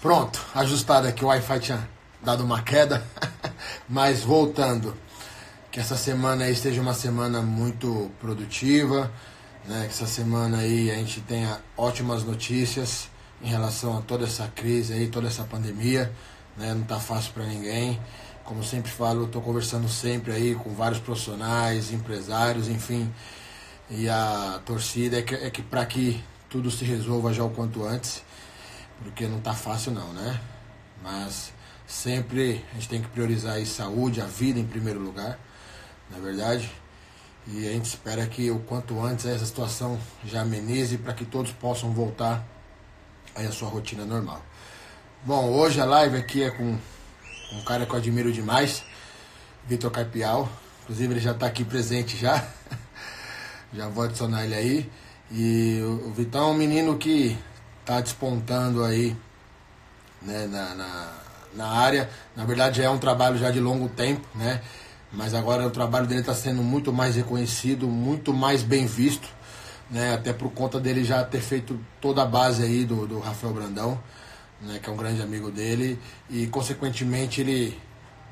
Pronto, ajustado aqui, o Wi-Fi tinha dado uma queda, mas voltando, que essa semana aí esteja uma semana muito produtiva, né? Que essa semana aí a gente tenha ótimas notícias em relação a toda essa crise aí, toda essa pandemia, né? Não tá fácil para ninguém. Como sempre falo, tô conversando sempre aí com vários profissionais, empresários, enfim. E a torcida é que, é que para que tudo se resolva já o quanto antes, porque não tá fácil não, né? Mas sempre a gente tem que priorizar aí saúde, a vida em primeiro lugar, na é verdade. E a gente espera que o quanto antes essa situação já amenize para que todos possam voltar aí à sua rotina normal. Bom, hoje a live aqui é com um cara que eu admiro demais, Vitor Carpial. Inclusive ele já está aqui presente já. já vou adicionar ele aí. E o Vitão é um menino que está despontando aí né, na, na, na área. Na verdade é um trabalho já de longo tempo, né? mas agora o trabalho dele está sendo muito mais reconhecido, muito mais bem visto, né? até por conta dele já ter feito toda a base aí do, do Rafael Brandão, né? que é um grande amigo dele, e consequentemente ele,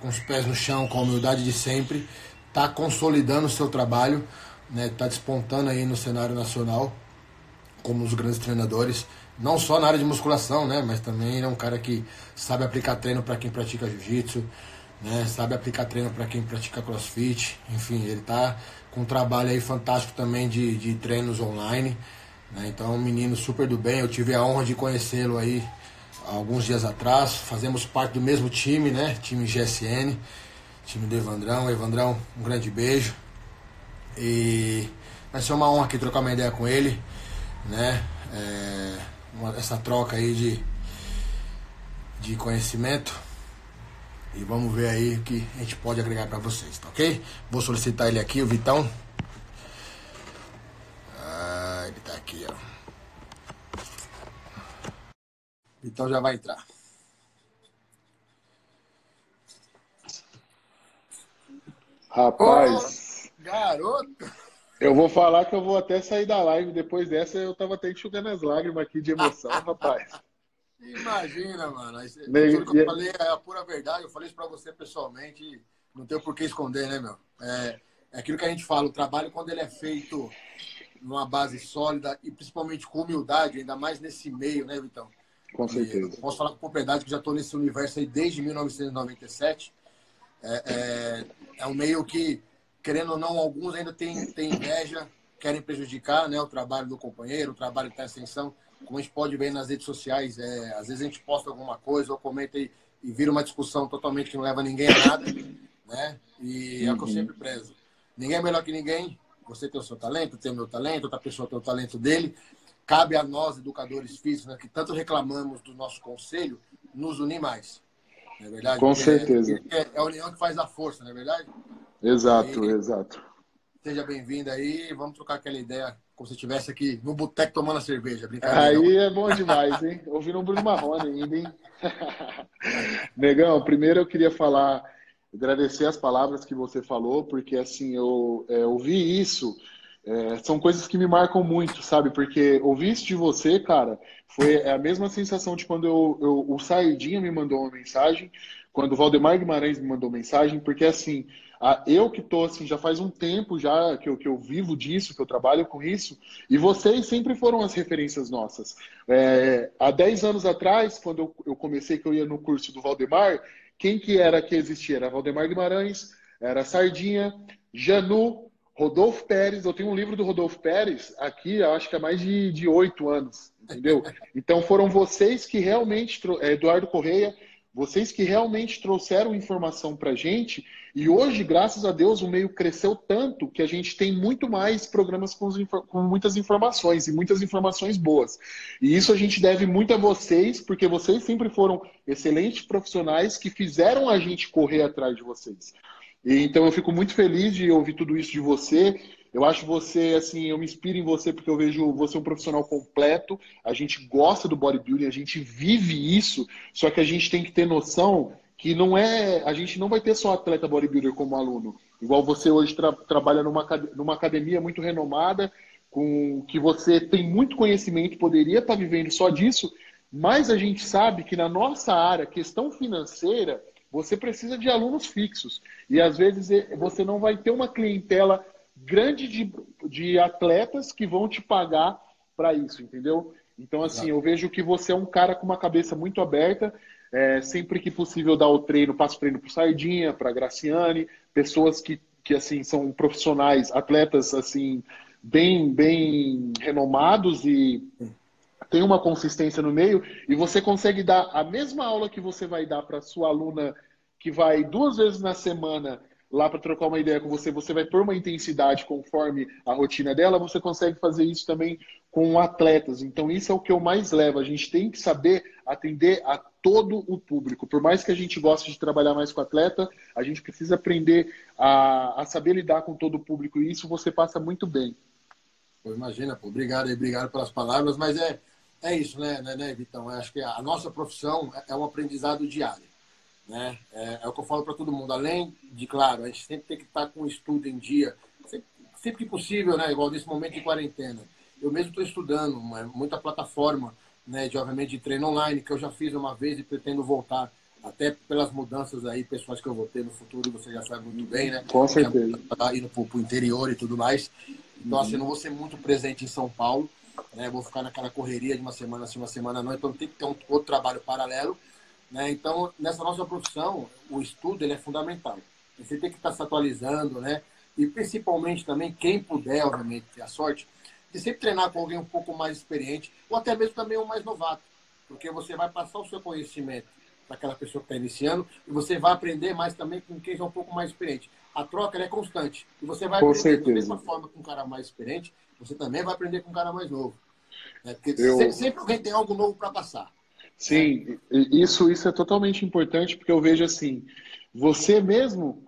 com os pés no chão, com a humildade de sempre, está consolidando o seu trabalho, está né? Despontando aí no cenário nacional como dos grandes treinadores, não só na área de musculação, né? mas também ele é um cara que sabe aplicar treino para quem pratica jiu-jitsu, né? Sabe aplicar treino para quem pratica crossfit. Enfim, ele está com um trabalho aí fantástico também de, de treinos online. Né? Então, é um menino super do bem. Eu tive a honra de conhecê-lo aí alguns dias atrás. Fazemos parte do mesmo time, né? Time GSN, time do Evandrão. Evandrão, um grande beijo. E vai ser uma honra aqui trocar uma ideia com ele, né? É, uma, essa troca aí de, de conhecimento. E vamos ver aí o que a gente pode agregar para vocês, tá ok? Vou solicitar ele aqui, o Vitão. Ah, ele tá aqui, ó. Vitão já vai entrar. Rapaz. Oh, garoto! Eu vou falar que eu vou até sair da live depois dessa. Eu tava até enxugando as lágrimas aqui de emoção, rapaz. Imagina, mano. Tudo que eu falei é a pura verdade. Eu falei isso pra você pessoalmente. Não tem por que esconder, né, meu? É, é aquilo que a gente fala. O trabalho, quando ele é feito numa base sólida e principalmente com humildade, ainda mais nesse meio, né, Vitão? Com certeza. posso falar com propriedade que já estou nesse universo aí desde 1997. É, é, é, um meio que, querendo ou não, alguns ainda têm, têm inveja, querem prejudicar né, o trabalho do companheiro, o trabalho que está em ascensão como a gente pode ver nas redes sociais, é, às vezes a gente posta alguma coisa ou comenta e, e vira uma discussão totalmente que não leva ninguém a nada, né? E é o que eu uhum. sempre prezo. Ninguém é melhor que ninguém. Você tem o seu talento, tem o meu talento, outra pessoa tem o talento dele. Cabe a nós, educadores físicos, né, que tanto reclamamos do nosso conselho, nos unir mais. Não é verdade? Com Porque certeza. É, é, a união que faz a força, não é verdade? Exato, e, exato. Seja bem-vindo aí, vamos trocar aquela ideia como se estivesse aqui no boteco tomando a cerveja. Aí é bom demais, hein? Ouvindo um Bruno Marrone ainda, hein? Negão, primeiro eu queria falar, agradecer as palavras que você falou, porque assim, eu é, ouvi isso, é, são coisas que me marcam muito, sabe? Porque ouvir isso de você, cara, foi a mesma sensação de quando eu, eu, o Saidinha me mandou uma mensagem, quando o Valdemar Guimarães me mandou mensagem, porque assim, eu que estou assim, já faz um tempo já que eu, que eu vivo disso, que eu trabalho com isso, e vocês sempre foram as referências nossas. É, há 10 anos atrás, quando eu, eu, comecei que eu ia no curso do Valdemar, quem que era que existia? Era Valdemar Guimarães, era Sardinha, Janu, Rodolfo Pérez. Eu tenho um livro do Rodolfo Pérez aqui, acho que há mais de oito anos, entendeu? Então foram vocês que realmente, é, Eduardo Correia, vocês que realmente trouxeram informação para a gente e hoje, graças a Deus, o meio cresceu tanto que a gente tem muito mais programas com, com, muitas informações e muitas informações boas. E isso a gente deve muito a vocês, porque vocês sempre foram excelentes profissionais que fizeram a gente correr atrás de vocês. E, então eu fico muito feliz de ouvir tudo isso de você. Eu acho você, assim, eu me inspiro em você porque eu vejo você um profissional completo. A gente gosta do bodybuilding, a gente vive isso, só que a gente tem que ter noção que não é. A gente não vai ter só atleta bodybuilder como aluno. Igual você hoje tra trabalha numa, numa academia muito renomada, com que você tem muito conhecimento, poderia estar vivendo só disso. Mas a gente sabe que na nossa área, questão financeira, você precisa de alunos fixos. E às vezes você não vai ter uma clientela grande de, de atletas que vão te pagar para isso, entendeu? Então, assim, eu vejo que você é um cara com uma cabeça muito aberta. É, sempre que possível dar o treino, passo treino para Sardinha, para Graciane, pessoas que, que assim são profissionais, atletas assim bem bem renomados e tem uma consistência no meio e você consegue dar a mesma aula que você vai dar para sua aluna que vai duas vezes na semana lá para trocar uma ideia com você, você vai pôr uma intensidade conforme a rotina dela, você consegue fazer isso também com atletas. Então, isso é o que eu mais levo. A gente tem que saber atender a todo o público. Por mais que a gente goste de trabalhar mais com atleta, a gente precisa aprender a, a saber lidar com todo o público. E isso você passa muito bem. Pô, imagina, pô. Obrigado aí, obrigado pelas palavras, mas é é isso, né, né, né Vitão? Eu acho que a nossa profissão é, é um aprendizado diário. Né? É, é o que eu falo para todo mundo. Além de, claro, a gente sempre tem que estar com o estudo em dia, sempre, sempre que possível, né? igual nesse momento de quarentena. Eu mesmo estou estudando uma, muita plataforma né, de, obviamente, de treino online, que eu já fiz uma vez e pretendo voltar até pelas mudanças aí pessoais que eu vou ter no futuro, você já sabe muito bem, né? Com certeza. Tá indo para o interior e tudo mais. Então, assim, eu não vou ser muito presente em São Paulo, né? Vou ficar naquela correria de uma semana sim, uma semana não, então tem que ter um outro trabalho paralelo. Né? Então, nessa nossa profissão, o estudo ele é fundamental. Você tem que estar se atualizando, né? E principalmente também, quem puder, obviamente, ter a sorte, de sempre treinar com alguém um pouco mais experiente, ou até mesmo também um mais novato. Porque você vai passar o seu conhecimento para aquela pessoa que está iniciando e você vai aprender mais também com quem é um pouco mais experiente. A troca é constante. E você vai com aprender certeza. da mesma forma com um cara mais experiente, você também vai aprender com um cara mais novo. Né? Porque eu... sempre, sempre alguém tem algo novo para passar. Sim, isso, isso é totalmente importante, porque eu vejo assim, você mesmo,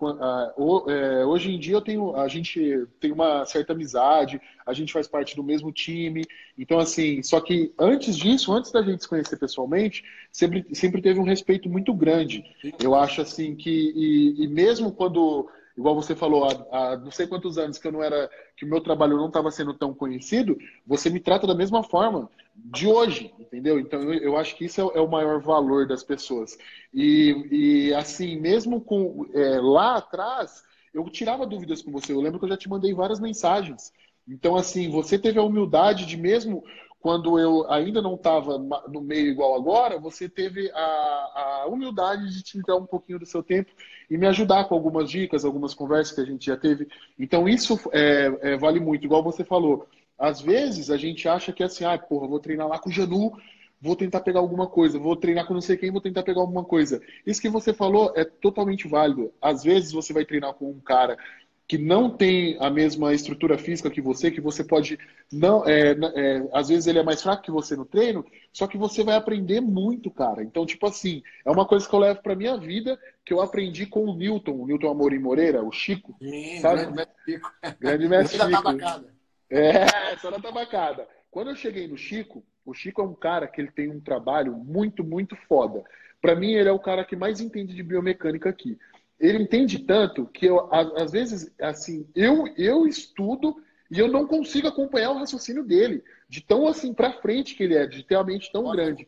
é, hoje em dia eu tenho, a gente tem uma certa amizade, a gente faz parte do mesmo time, então assim, só que antes disso, antes da gente se conhecer pessoalmente, sempre, sempre teve um respeito muito grande. Eu acho assim que, e, e mesmo quando igual você falou, há, há, não sei quantos anos que eu não era, que o meu trabalho não estava sendo tão conhecido, você me trata da mesma forma de hoje, entendeu? Então eu, eu acho que isso é, é, o maior valor das pessoas. E, e assim, mesmo com é, lá atrás, eu tirava dúvidas com você. Eu lembro que eu já te mandei várias mensagens. Então, assim, você teve a humildade de mesmo quando eu ainda não estava no meio igual agora, você teve a, a, humildade de te dar um pouquinho do seu tempo e me ajudar com algumas dicas, algumas conversas que a gente já teve. Então, isso é, é, vale muito, igual você falou. Às vezes a gente acha que é assim, ah, porra, vou treinar lá com o Janu, vou tentar pegar alguma coisa, vou treinar com não sei quem, vou tentar pegar alguma coisa. Isso que você falou é totalmente válido. Às vezes você vai treinar com um cara que não tem a mesma estrutura física que você, que você pode não, é, é, às vezes ele é mais fraco que você no treino, só que você vai aprender muito, cara. Então, tipo assim, é uma coisa que eu levo para minha vida, que eu aprendi com o Newton, o Newton Amorim Moreira, o Chico, Sim, sabe? Grande mestre Chico. Grande mestre Chico. tabacada. É, só na tabacada. Quando eu cheguei no Chico, o Chico é um cara que ele tem um trabalho muito, muito foda. Para mim, ele é o cara que mais entende de biomecânica aqui ele entende tanto que eu, às vezes, assim, eu, eu estudo e eu não consigo acompanhar o raciocínio dele, de tão assim para frente que ele é, de ter a mente tão grande.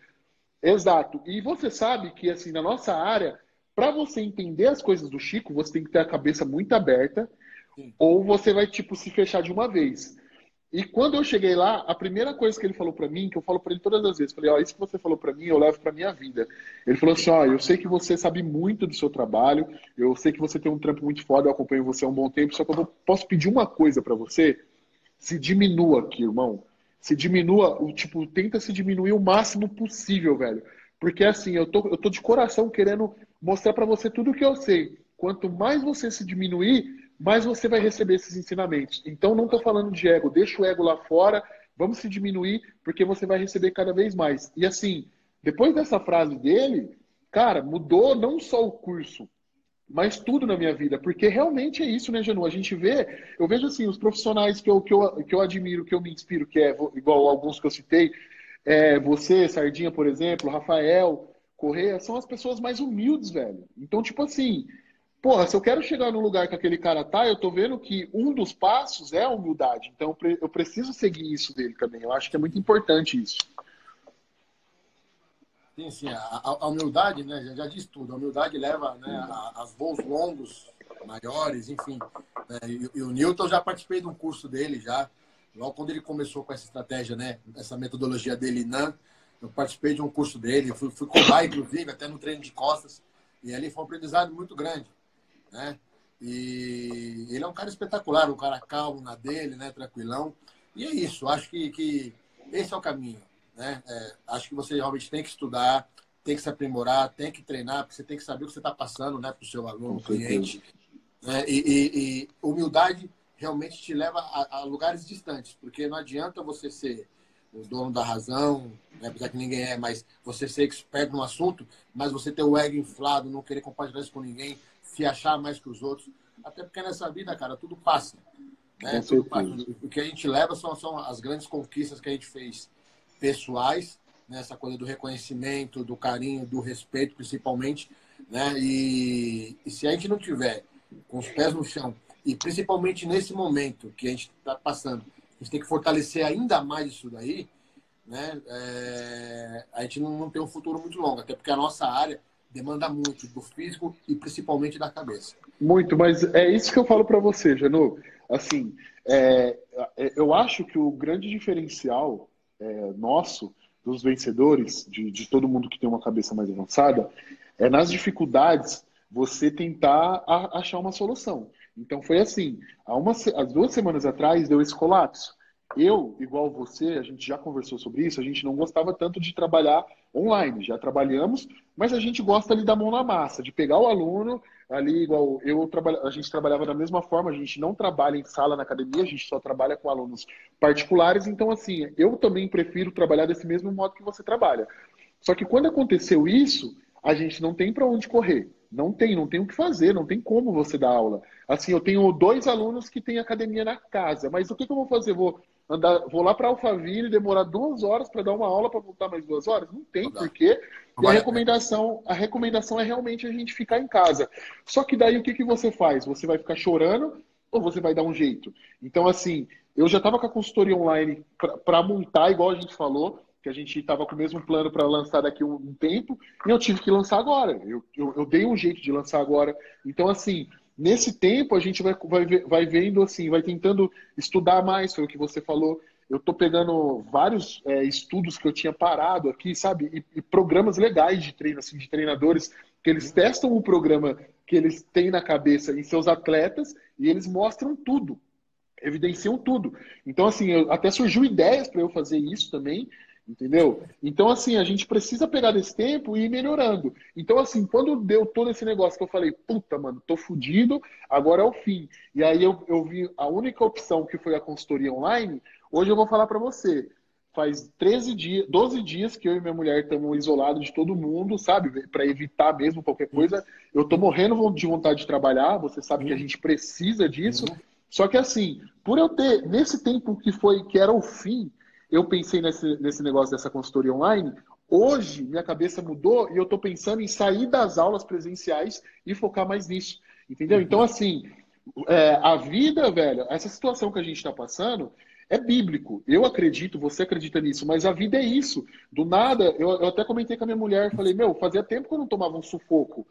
Exato. E você sabe que assim na nossa área, para você entender as coisas do Chico, você tem que ter a cabeça muito aberta, Sim. ou você vai tipo se fechar de uma vez. E quando eu cheguei lá, a primeira coisa que ele falou para mim, que eu falo para ele todas as vezes, falei, ó, oh, isso que você falou para mim, eu levo para minha vida. Ele falou assim, ó, oh, eu sei que você sabe muito do seu trabalho, eu sei que você tem um trampo muito foda, eu acompanho você há um bom tempo, só que eu posso pedir uma coisa para você? Se diminua aqui, irmão. Se diminua, o tipo, tenta se diminuir o máximo possível, velho. Porque assim, eu tô, eu tô de coração querendo mostrar para você tudo o que eu sei. Quanto mais você se diminuir, mais você vai receber esses ensinamentos. Então, não estou falando de ego, deixa o ego lá fora, vamos se diminuir, porque você vai receber cada vez mais. E assim, depois dessa frase dele, cara, mudou não só o curso, mas tudo na minha vida, porque realmente é isso, né, Janu? A gente vê, eu vejo assim, os profissionais que eu, que eu, que eu admiro, que eu me inspiro, que é igual alguns que eu citei, é, você, Sardinha, por exemplo, Rafael, Correia, são as pessoas mais humildes, velho. Então, tipo assim, Porra, se eu quero chegar no lugar que aquele cara tá, eu tô vendo que um dos passos é a humildade. Então eu preciso seguir isso dele também. Eu acho que é muito importante isso. Sim, sim. A, a humildade, né? Já, já diz tudo. A humildade leva né, a, a voos longos, maiores, enfim. Né? E, e, o Newton já participei de um curso dele já. Logo quando ele começou com essa estratégia, né? Essa metodologia dele, NAN, eu participei de um curso dele, fui, fui cobar, inclusive, até no treino de costas. E ali foi um aprendizado muito grande, né? E ele é um cara espetacular, um cara calmo na dele, né? Tranquilão. E é isso, acho que, que esse é o caminho. Né? É, acho que você realmente tem que estudar, tem que se aprimorar, tem que treinar, porque você tem que saber o que você está passando né, para o seu aluno, cliente. Né? E, e, e, humildade realmente te leva a, a, lugares distantes, porque não adianta você ser o dono da razão, né, apesar que ninguém é, mas você ser expert no assunto, mas você ter o ego inflado, não querer compartilhar isso com ninguém, se achar mais que os outros. Até porque nessa vida, cara, tudo passa. Né? Tudo passa. O que a gente leva são, são as grandes conquistas que a gente fez pessoais, né? essa coisa do reconhecimento, do carinho, do respeito, principalmente. Né? E, e se a gente não tiver com os pés no chão, e principalmente nesse momento que a gente está passando, a gente tem que fortalecer ainda mais isso daí, né? É, a gente não, não tem um futuro muito longo, até porque a nossa área demanda muito do físico e principalmente da cabeça. Muito, mas é isso que eu falo para você, Janu. Assim, é, é, eu acho que o grande diferencial é, nosso, dos vencedores, de, de todo mundo que tem uma cabeça mais avançada, é nas dificuldades você tentar a, achar uma solução. Então foi assim, há, duas semanas atrás deu esse colapso. Eu, igual você, a gente já conversou sobre isso, a gente não gostava tanto de trabalhar online, já trabalhamos, mas a gente gosta ali da mão na massa, de pegar o aluno ali, igual eu trabalha, a gente trabalhava da mesma forma, a gente não trabalha em sala na academia, a gente só trabalha com alunos particulares, então assim, eu também prefiro trabalhar desse mesmo modo que você trabalha. Só que quando aconteceu isso, a gente não tem para onde correr. Não tem, não tem o que fazer, não tem como você dar aula. Assim, eu tenho dois alunos que têm academia na casa, mas o que, que eu vou fazer? Vou andar, vou lá para Alphaville e demorar duas horas para dar uma aula para voltar mais duas horas? Não tem porquê. E a recomendação, a recomendação é realmente a gente ficar em casa. Só que daí o que, que você faz? Você vai ficar chorando ou você vai dar um jeito? Então, assim, eu já estava com a consultoria online para montar, igual a gente falou, que a gente estava com o mesmo plano para lançar daqui um, um, tempo, e eu tive que lançar agora. Eu, eu, eu, dei um jeito de lançar agora. Então, assim, nesse tempo a gente vai, vai, vai vendo, assim, vai tentando estudar mais, foi o que você falou. Eu estou pegando vários é, estudos que eu tinha parado aqui, sabe? E, e, programas legais de treino, assim, de treinadores, que eles testam o programa que eles têm na cabeça em seus atletas e eles mostram tudo, evidenciam tudo. Então, assim, eu, até surgiu ideias para eu fazer isso também, Entendeu? Então, assim, a gente precisa pegar desse tempo e ir melhorando. Então, assim, quando deu todo esse negócio que eu falei, puta, mano, tô fudido, agora é o fim. E aí eu, eu vi a única opção que foi a consultoria online, hoje eu vou falar para você. Faz 13 dias, 12 dias que eu e minha mulher estamos isolados de todo mundo, sabe? Para evitar mesmo qualquer coisa. Eu tô morrendo de vontade de trabalhar, você sabe que a gente precisa disso. Só que assim, por eu ter, nesse tempo que foi, que era o fim, eu pensei nesse, nesse negócio dessa consultoria online. Hoje, minha cabeça mudou e eu estou pensando em sair das aulas presenciais e focar mais nisso. Entendeu? Uhum. Então, assim, é, a vida, velho, essa situação que a gente está passando é bíblico. Eu acredito, você acredita nisso, mas a vida é isso. Do nada, eu, eu até comentei com a minha mulher, falei, meu, fazia tempo que eu não tomava um sufoco.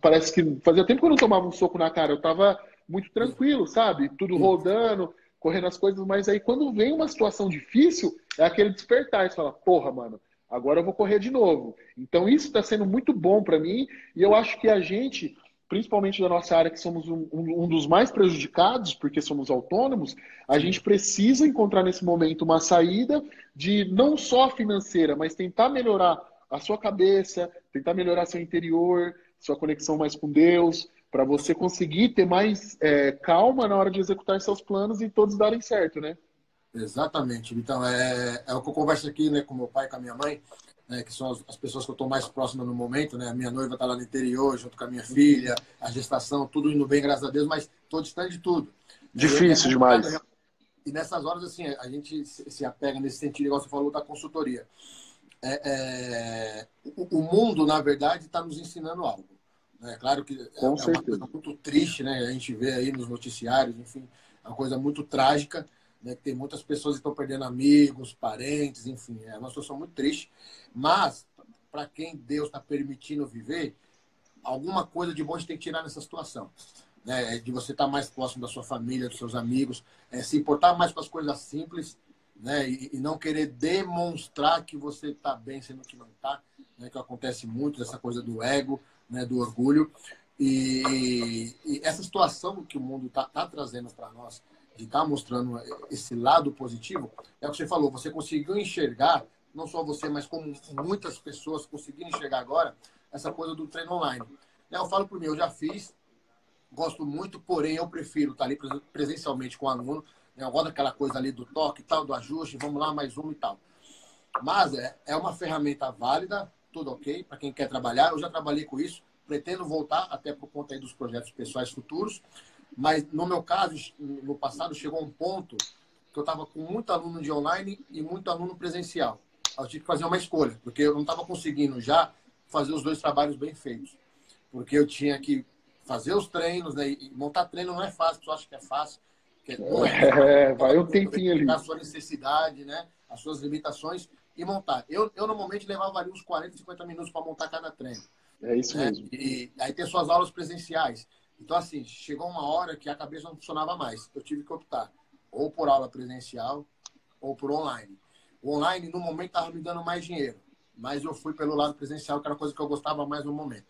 Parece que fazia tempo que eu não tomava um soco na cara. Eu estava muito tranquilo, sabe? Tudo rodando correndo as coisas, mas aí quando vem uma situação difícil, é aquele despertar, você fala, porra, mano, agora eu vou correr de novo. Então isso está sendo muito bom para mim e eu acho que a gente, principalmente da nossa área, que somos um, um, dos mais prejudicados, porque somos autônomos, a gente precisa encontrar nesse momento uma saída de não só financeira, mas tentar melhorar a sua cabeça, tentar melhorar seu interior, sua conexão mais com Deus, para você conseguir ter mais é, calma na hora de executar seus planos e todos darem certo, né? Exatamente. Então, é, é o que eu converso aqui né, com meu pai e com a minha mãe, né, que são as, as, pessoas que eu estou mais próxima no momento. Né? A minha noiva está lá no interior, junto com a minha filha, a gestação, tudo indo bem, graças a Deus, mas estou distante de tudo. Difícil eu, demais. E nessas horas, assim, a gente se apega nesse sentido, igual você falou, da consultoria. É, é, o, o mundo, na verdade, está nos ensinando algo. É claro que é, uma coisa muito triste, né? A gente vê aí nos noticiários, enfim, é uma coisa muito trágica, né? Tem muitas pessoas que estão perdendo amigos, parentes, enfim, é uma situação muito triste. Mas para quem Deus está permitindo viver, alguma coisa de bom a gente tem que tirar nessa situação. Né? De você estar tá mais próximo da sua família, dos seus amigos, é, se importar mais com as coisas simples né? E, e, não querer demonstrar que você está bem, sendo que não está, né? que acontece muito, essa coisa do ego, né? do orgulho. E, e essa situação que o mundo está tá trazendo para nós, de estar tá mostrando esse lado positivo, é o que você falou, você conseguiu enxergar, não só você, mas como muitas pessoas conseguiram enxergar agora, essa coisa do treino online. Eu falo por mim, eu já fiz, gosto muito, porém eu prefiro estar tá ali presencialmente com o aluno, né? Eu gosto daquela coisa ali do toque tal, do ajuste, vamos lá, mais um e tal. Mas é, é uma ferramenta válida, tudo ok, para quem quer trabalhar. Eu já trabalhei com isso, pretendo voltar, até por conta aí dos projetos pessoais futuros. Mas no meu caso, no passado, chegou um ponto que eu estava com muito aluno de online e muito aluno presencial. Eu tive que fazer uma escolha, porque eu não estava conseguindo já fazer os dois trabalhos bem feitos. Porque eu tinha que fazer os treinos, né? E montar treino não é fácil, pessoal acha que é fácil. É, é, vai um tempinho ali. A sua necessidade, né? As suas limitações e montar. Eu, eu normalmente levava ali uns 40, 50 minutos para montar cada treino. É isso né? mesmo. E aí tem suas aulas presenciais. Então, assim, chegou uma hora que a cabeça não funcionava mais. Eu tive que optar ou por aula presencial ou por online. O online, no momento, estava me dando mais dinheiro. Mas eu fui pelo lado presencial, que era a coisa que eu gostava mais no momento.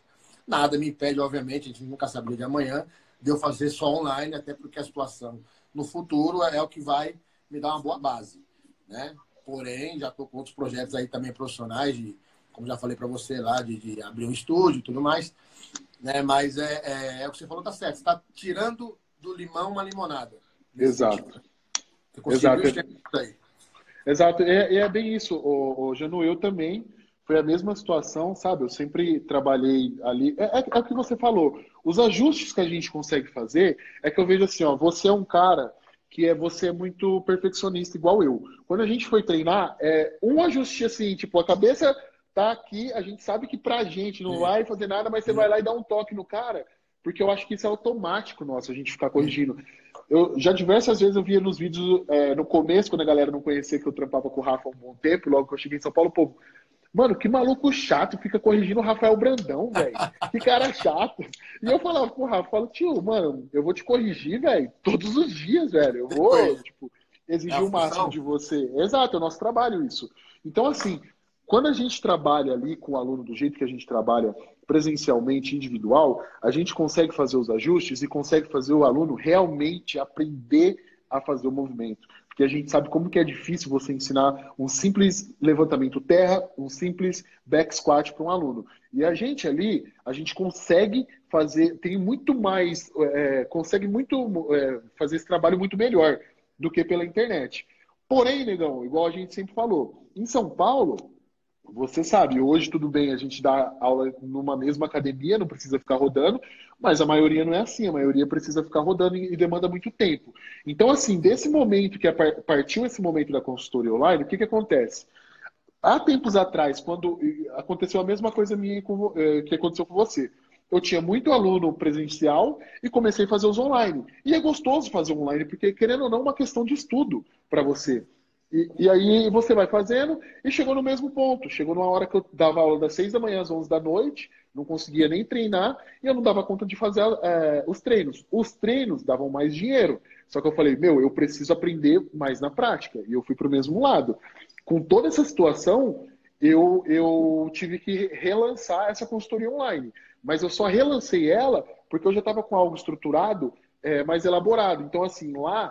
Nada me impede, obviamente, a gente nunca sabia de amanhã, de eu fazer só online, até porque a situação no futuro é o que vai me dar uma boa base, né? Porém, já estou com outros projetos aí também profissionais, de, como já falei para você lá, de, de, abrir um estúdio e tudo mais, né? Mas é, é, é, o que você falou, tá certo. Você está tirando do limão uma limonada. Exato. Exato. Aí. Exato. E é, é, bem isso, o, o Janu, eu também foi a mesma situação, sabe? Eu sempre trabalhei ali. É, é, é, o que você falou. Os ajustes que a gente consegue fazer é que eu vejo assim, ó, você é um cara que é você é muito perfeccionista, igual eu. Quando a gente foi treinar, é um ajuste assim, tipo, a cabeça tá aqui, a gente sabe que pra gente não vai fazer nada, mas você vai lá e dá um toque no cara, porque eu acho que isso é automático nosso, a gente ficar corrigindo. Eu já diversas vezes eu via nos vídeos, é, no começo, quando a galera não conhecia que eu trampava com o Rafa há um bom tempo, logo que eu cheguei em São Paulo, o povo, Mano, que maluco chato, fica corrigindo o Rafael Brandão, velho. Que cara chato. E eu falava com o Rafa, falo, tio, mano, eu vou te corrigir, velho, todos os dias, velho. Eu vou, tipo, exigir é o máximo de você. Exato, é o nosso trabalho isso. Então, assim, quando a gente trabalha ali com o aluno do jeito que a gente trabalha presencialmente, individual, a gente consegue fazer os ajustes e consegue fazer o aluno realmente aprender a fazer o movimento porque a gente sabe como que é difícil você ensinar um simples levantamento terra, um simples back squat para um aluno. E a gente ali, a gente consegue fazer, tem muito mais, é, consegue muito é, fazer esse trabalho muito melhor do que pela internet. Porém, negão, igual a gente sempre falou, em São Paulo, você sabe, hoje tudo bem, a gente dá aula numa mesma academia, não precisa ficar rodando, mas a maioria não é assim, a maioria precisa ficar rodando e demanda muito tempo. Então, assim, desse momento que partiu esse momento da consultoria online, o que, que acontece? Há tempos atrás, quando aconteceu a mesma coisa minha eh, que aconteceu com você, eu tinha muito aluno presencial e comecei a fazer os online. E é gostoso fazer online, porque, querendo ou não, é uma questão de estudo para você. E, e, aí você vai fazendo e chegou no mesmo ponto. Chegou numa hora que eu dava aula das 6 da manhã às 11 da noite, não conseguia nem treinar e eu não dava conta de fazer é, os treinos. Os treinos davam mais dinheiro. Só que eu falei, meu, eu preciso aprender mais na prática. E eu fui para o mesmo lado. Com toda essa situação, eu, eu tive que relançar essa consultoria online. Mas eu só relancei ela porque eu já estava com algo estruturado, é, mais elaborado. Então, assim, lá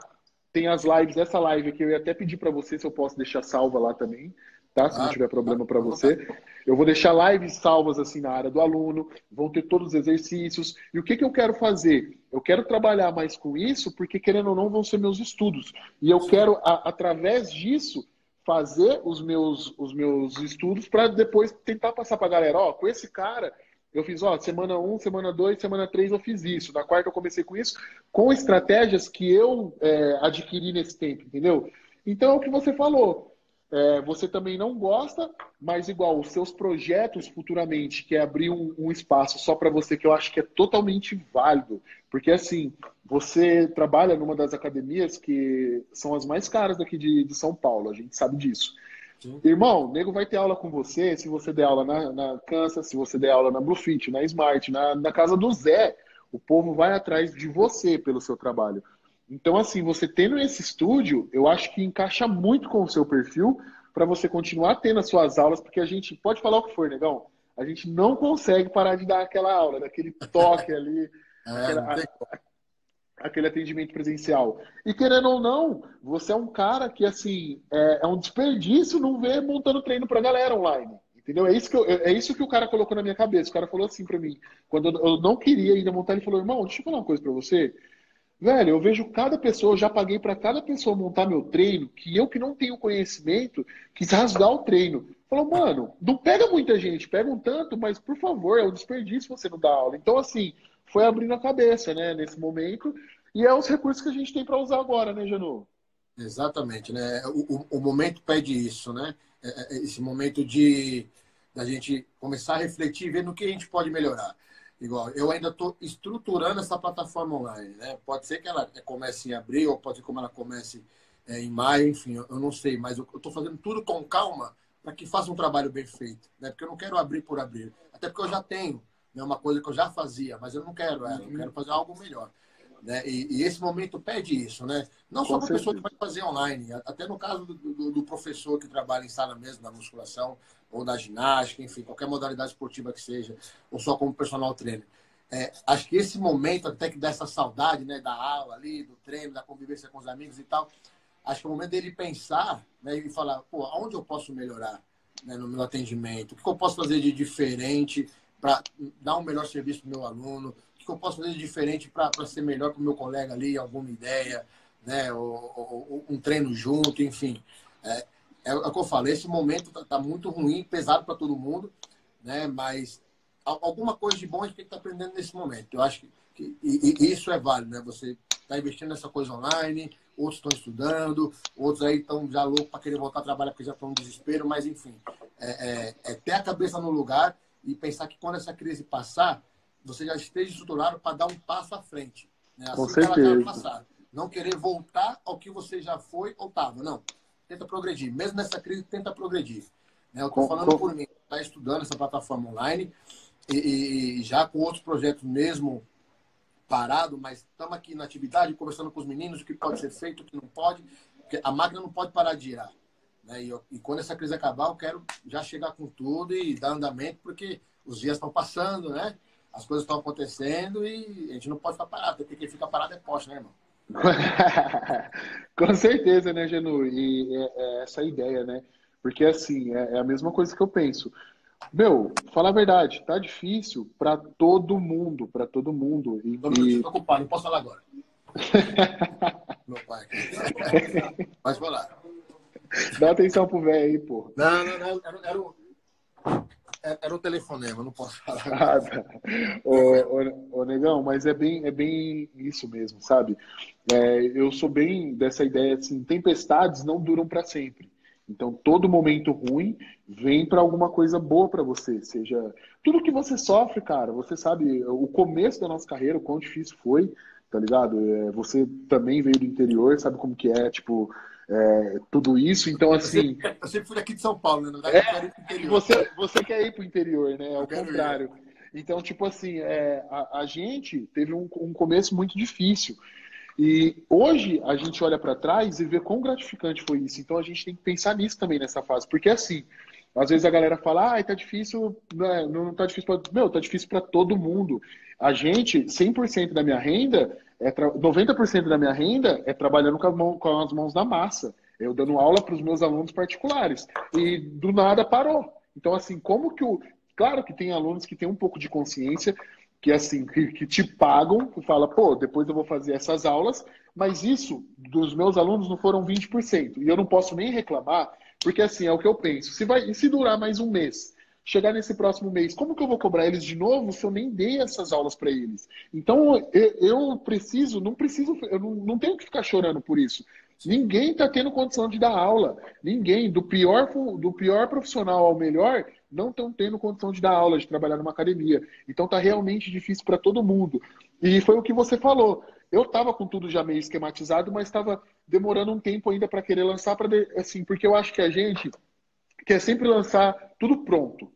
tem as lives, essa live aqui, eu ia até pedir para você se eu posso deixar salva lá também, tá? Se ah, não tiver problema para você. Eu vou deixar lives salvas assim na área do aluno, vão ter todos os exercícios. E o que, que eu quero fazer? Eu quero trabalhar mais com isso, porque querendo ou não, vão ser meus estudos. E eu quero, a, através disso, fazer os meus, os meus estudos para depois tentar passar para a galera, ó, com esse cara eu fiz, ó, semana 1, um, semana 2, semana 3 eu fiz isso. Na quarta eu comecei com isso, com estratégias que eu é, adquiri nesse tempo, entendeu? Então é o que você falou. É, você também não gosta, mas igual os seus projetos futuramente, que é abrir um, um espaço só para você, que eu acho que é totalmente válido. Porque assim, você trabalha numa das academias que são as mais caras daqui de, de São Paulo, a gente sabe disso. Sim. Irmão, o nego vai ter aula com você se você der aula na, na Kansas, se você der aula na Bluefit, na Smart, na, na casa do Zé. O povo vai atrás de você pelo seu trabalho. Então, assim, você tendo esse estúdio, eu acho que encaixa muito com o seu perfil para você continuar tendo as suas aulas, porque a gente pode falar o que for, negão. A gente não consegue parar de dar aquela aula, daquele toque ali, é, aquela, aquele atendimento presencial. E querendo ou não, você é um cara que, assim, é, é um desperdício não ver montando treino para galera online. Entendeu? É isso, que eu, é isso que o cara colocou na minha cabeça. O cara falou assim para mim, quando eu não queria ainda montar, ele falou: irmão, deixa eu falar uma coisa para você. Velho, eu vejo cada pessoa, eu já paguei para cada pessoa montar meu treino, que eu que não tenho conhecimento, quis rasgar o treino. Falou, mano, não pega muita gente, pega um tanto, mas por favor, é um desperdício você não dar aula. Então, assim, foi abrindo a cabeça, né, nesse momento. E é os recursos que a gente tem para usar agora, né, Janu? Exatamente, né? O, o, o, momento pede isso, né? É, é, é esse momento de da gente começar a refletir e ver no que a gente pode melhorar. Igual, eu ainda estou estruturando essa plataforma online, né? Pode ser que ela comece em abril, ou pode ser como ela comece é, em maio, enfim, eu, eu não sei, mas eu estou fazendo tudo com calma para que faça um trabalho bem feito, né? Porque eu não quero abrir por abrir, até porque eu já tenho, né? Uma coisa que eu já fazia, mas eu não quero ela, eu quero fazer algo melhor. Né? E, e, esse momento pede isso, né? Não só para a pessoa que vai fazer online, até no caso do, do, do, professor que trabalha em sala mesmo, na musculação, ou na ginástica, enfim, qualquer modalidade esportiva que seja, ou só como personal trainer. É, acho que esse momento, até que dá essa saudade né, da aula ali, do treino, da convivência com os amigos e tal, acho que é o momento dele pensar né, e falar, pô, aonde eu posso melhorar né, no meu atendimento? O que eu posso fazer de diferente para dar um melhor serviço para o meu aluno? o que eu posso fazer de diferente para ser melhor para o meu colega ali, alguma ideia, né? Ou, ou, um treino junto, enfim. É, é, o que eu falei, esse momento está tá muito ruim, pesado para todo mundo, né? Mas alguma coisa de bom a gente tem que estar tá aprendendo nesse momento. Eu acho que, que e, e isso é válido, né? Você está investindo nessa coisa online, outros estão estudando, outros aí estão já loucos para querer voltar a trabalhar porque já estão no desespero, mas enfim, é, é, é ter a cabeça no lugar e pensar que quando essa crise passar, você já esteja estruturado para dar um passo à frente. Né? Assim Com certeza. Passar. Não querer voltar ao que você já foi ou estava. Não. Tenta progredir. Mesmo nessa crise, tenta progredir. Né? Eu estou falando por mim. Está estudando essa plataforma online e, e, já com outros projetos mesmo parado, mas estamos aqui na atividade, conversando com os meninos, o que pode ser feito, o que não pode. Porque a máquina não pode parar de girar. Né? E, eu, e quando essa crise acabar, eu quero já chegar com tudo e dar andamento, porque os dias estão passando, né? as coisas estão acontecendo e a gente não pode ficar parado, porque quem fica parado é poste, né, irmão? Com certeza, né, Genu? E é, é essa ideia, né? Porque, assim, é, é, a mesma coisa que eu penso. Meu, falar a verdade, tá difícil para todo mundo, para todo mundo. E, não, e... Não, não posso falar agora. Meu pai. Pode falar. Dá atenção pro velho aí, pô. Não, não, não. Era, era o era um telefonema, não posso falar. Ah, tá. ô, ô, ô, Negão, mas é bem, é bem isso mesmo, sabe? É, eu sou bem dessa ideia assim, tempestades não duram para sempre. Então, todo momento ruim vem para alguma coisa boa para você. Seja tudo que você sofre, cara. Você sabe o começo da nossa carreira, o quão difícil foi, tá ligado? É, você também veio do interior, sabe como que é, tipo, é, tudo isso. Então, assim. Eu sempre fui daqui de São Paulo, né? É, você, você quer ir para o interior, né? Ao contrário. Ir. Então, tipo assim, é, a, a, gente teve um, um, começo muito difícil. E hoje a gente olha para trás e vê quão gratificante foi isso. Então a gente tem que pensar nisso também nessa fase. Porque assim, às vezes a galera fala, ah, tá difícil, né? não tá difícil para. Meu, tá difícil para todo mundo. A gente, 100% da minha renda é tra... 90% da minha renda é trabalhando com, mão, com as mãos na massa. Eu dando aula para os meus alunos particulares. E do nada parou. Então, assim, como que o. Claro que tem alunos que têm um pouco de consciência, que assim, que, que te pagam, que fala, pô, depois eu vou fazer essas aulas, mas isso dos meus alunos não foram 20%. E eu não posso nem reclamar, porque assim, é o que eu penso. Se vai, e se durar mais um mês? chegar nesse próximo mês, como que eu vou cobrar eles de novo se eu nem dei essas aulas para eles? Então, eu preciso, não preciso, eu não, não tenho que ficar chorando por isso. Ninguém está tendo condição de dar aula. Ninguém, do pior, do pior profissional ao melhor, não estão tendo condição de dar aula, de trabalhar numa academia. Então está realmente difícil para todo mundo. E foi o que você falou. Eu estava com tudo já meio esquematizado, mas estava demorando um tempo ainda para querer lançar, para assim, porque eu acho que a gente quer sempre lançar tudo pronto.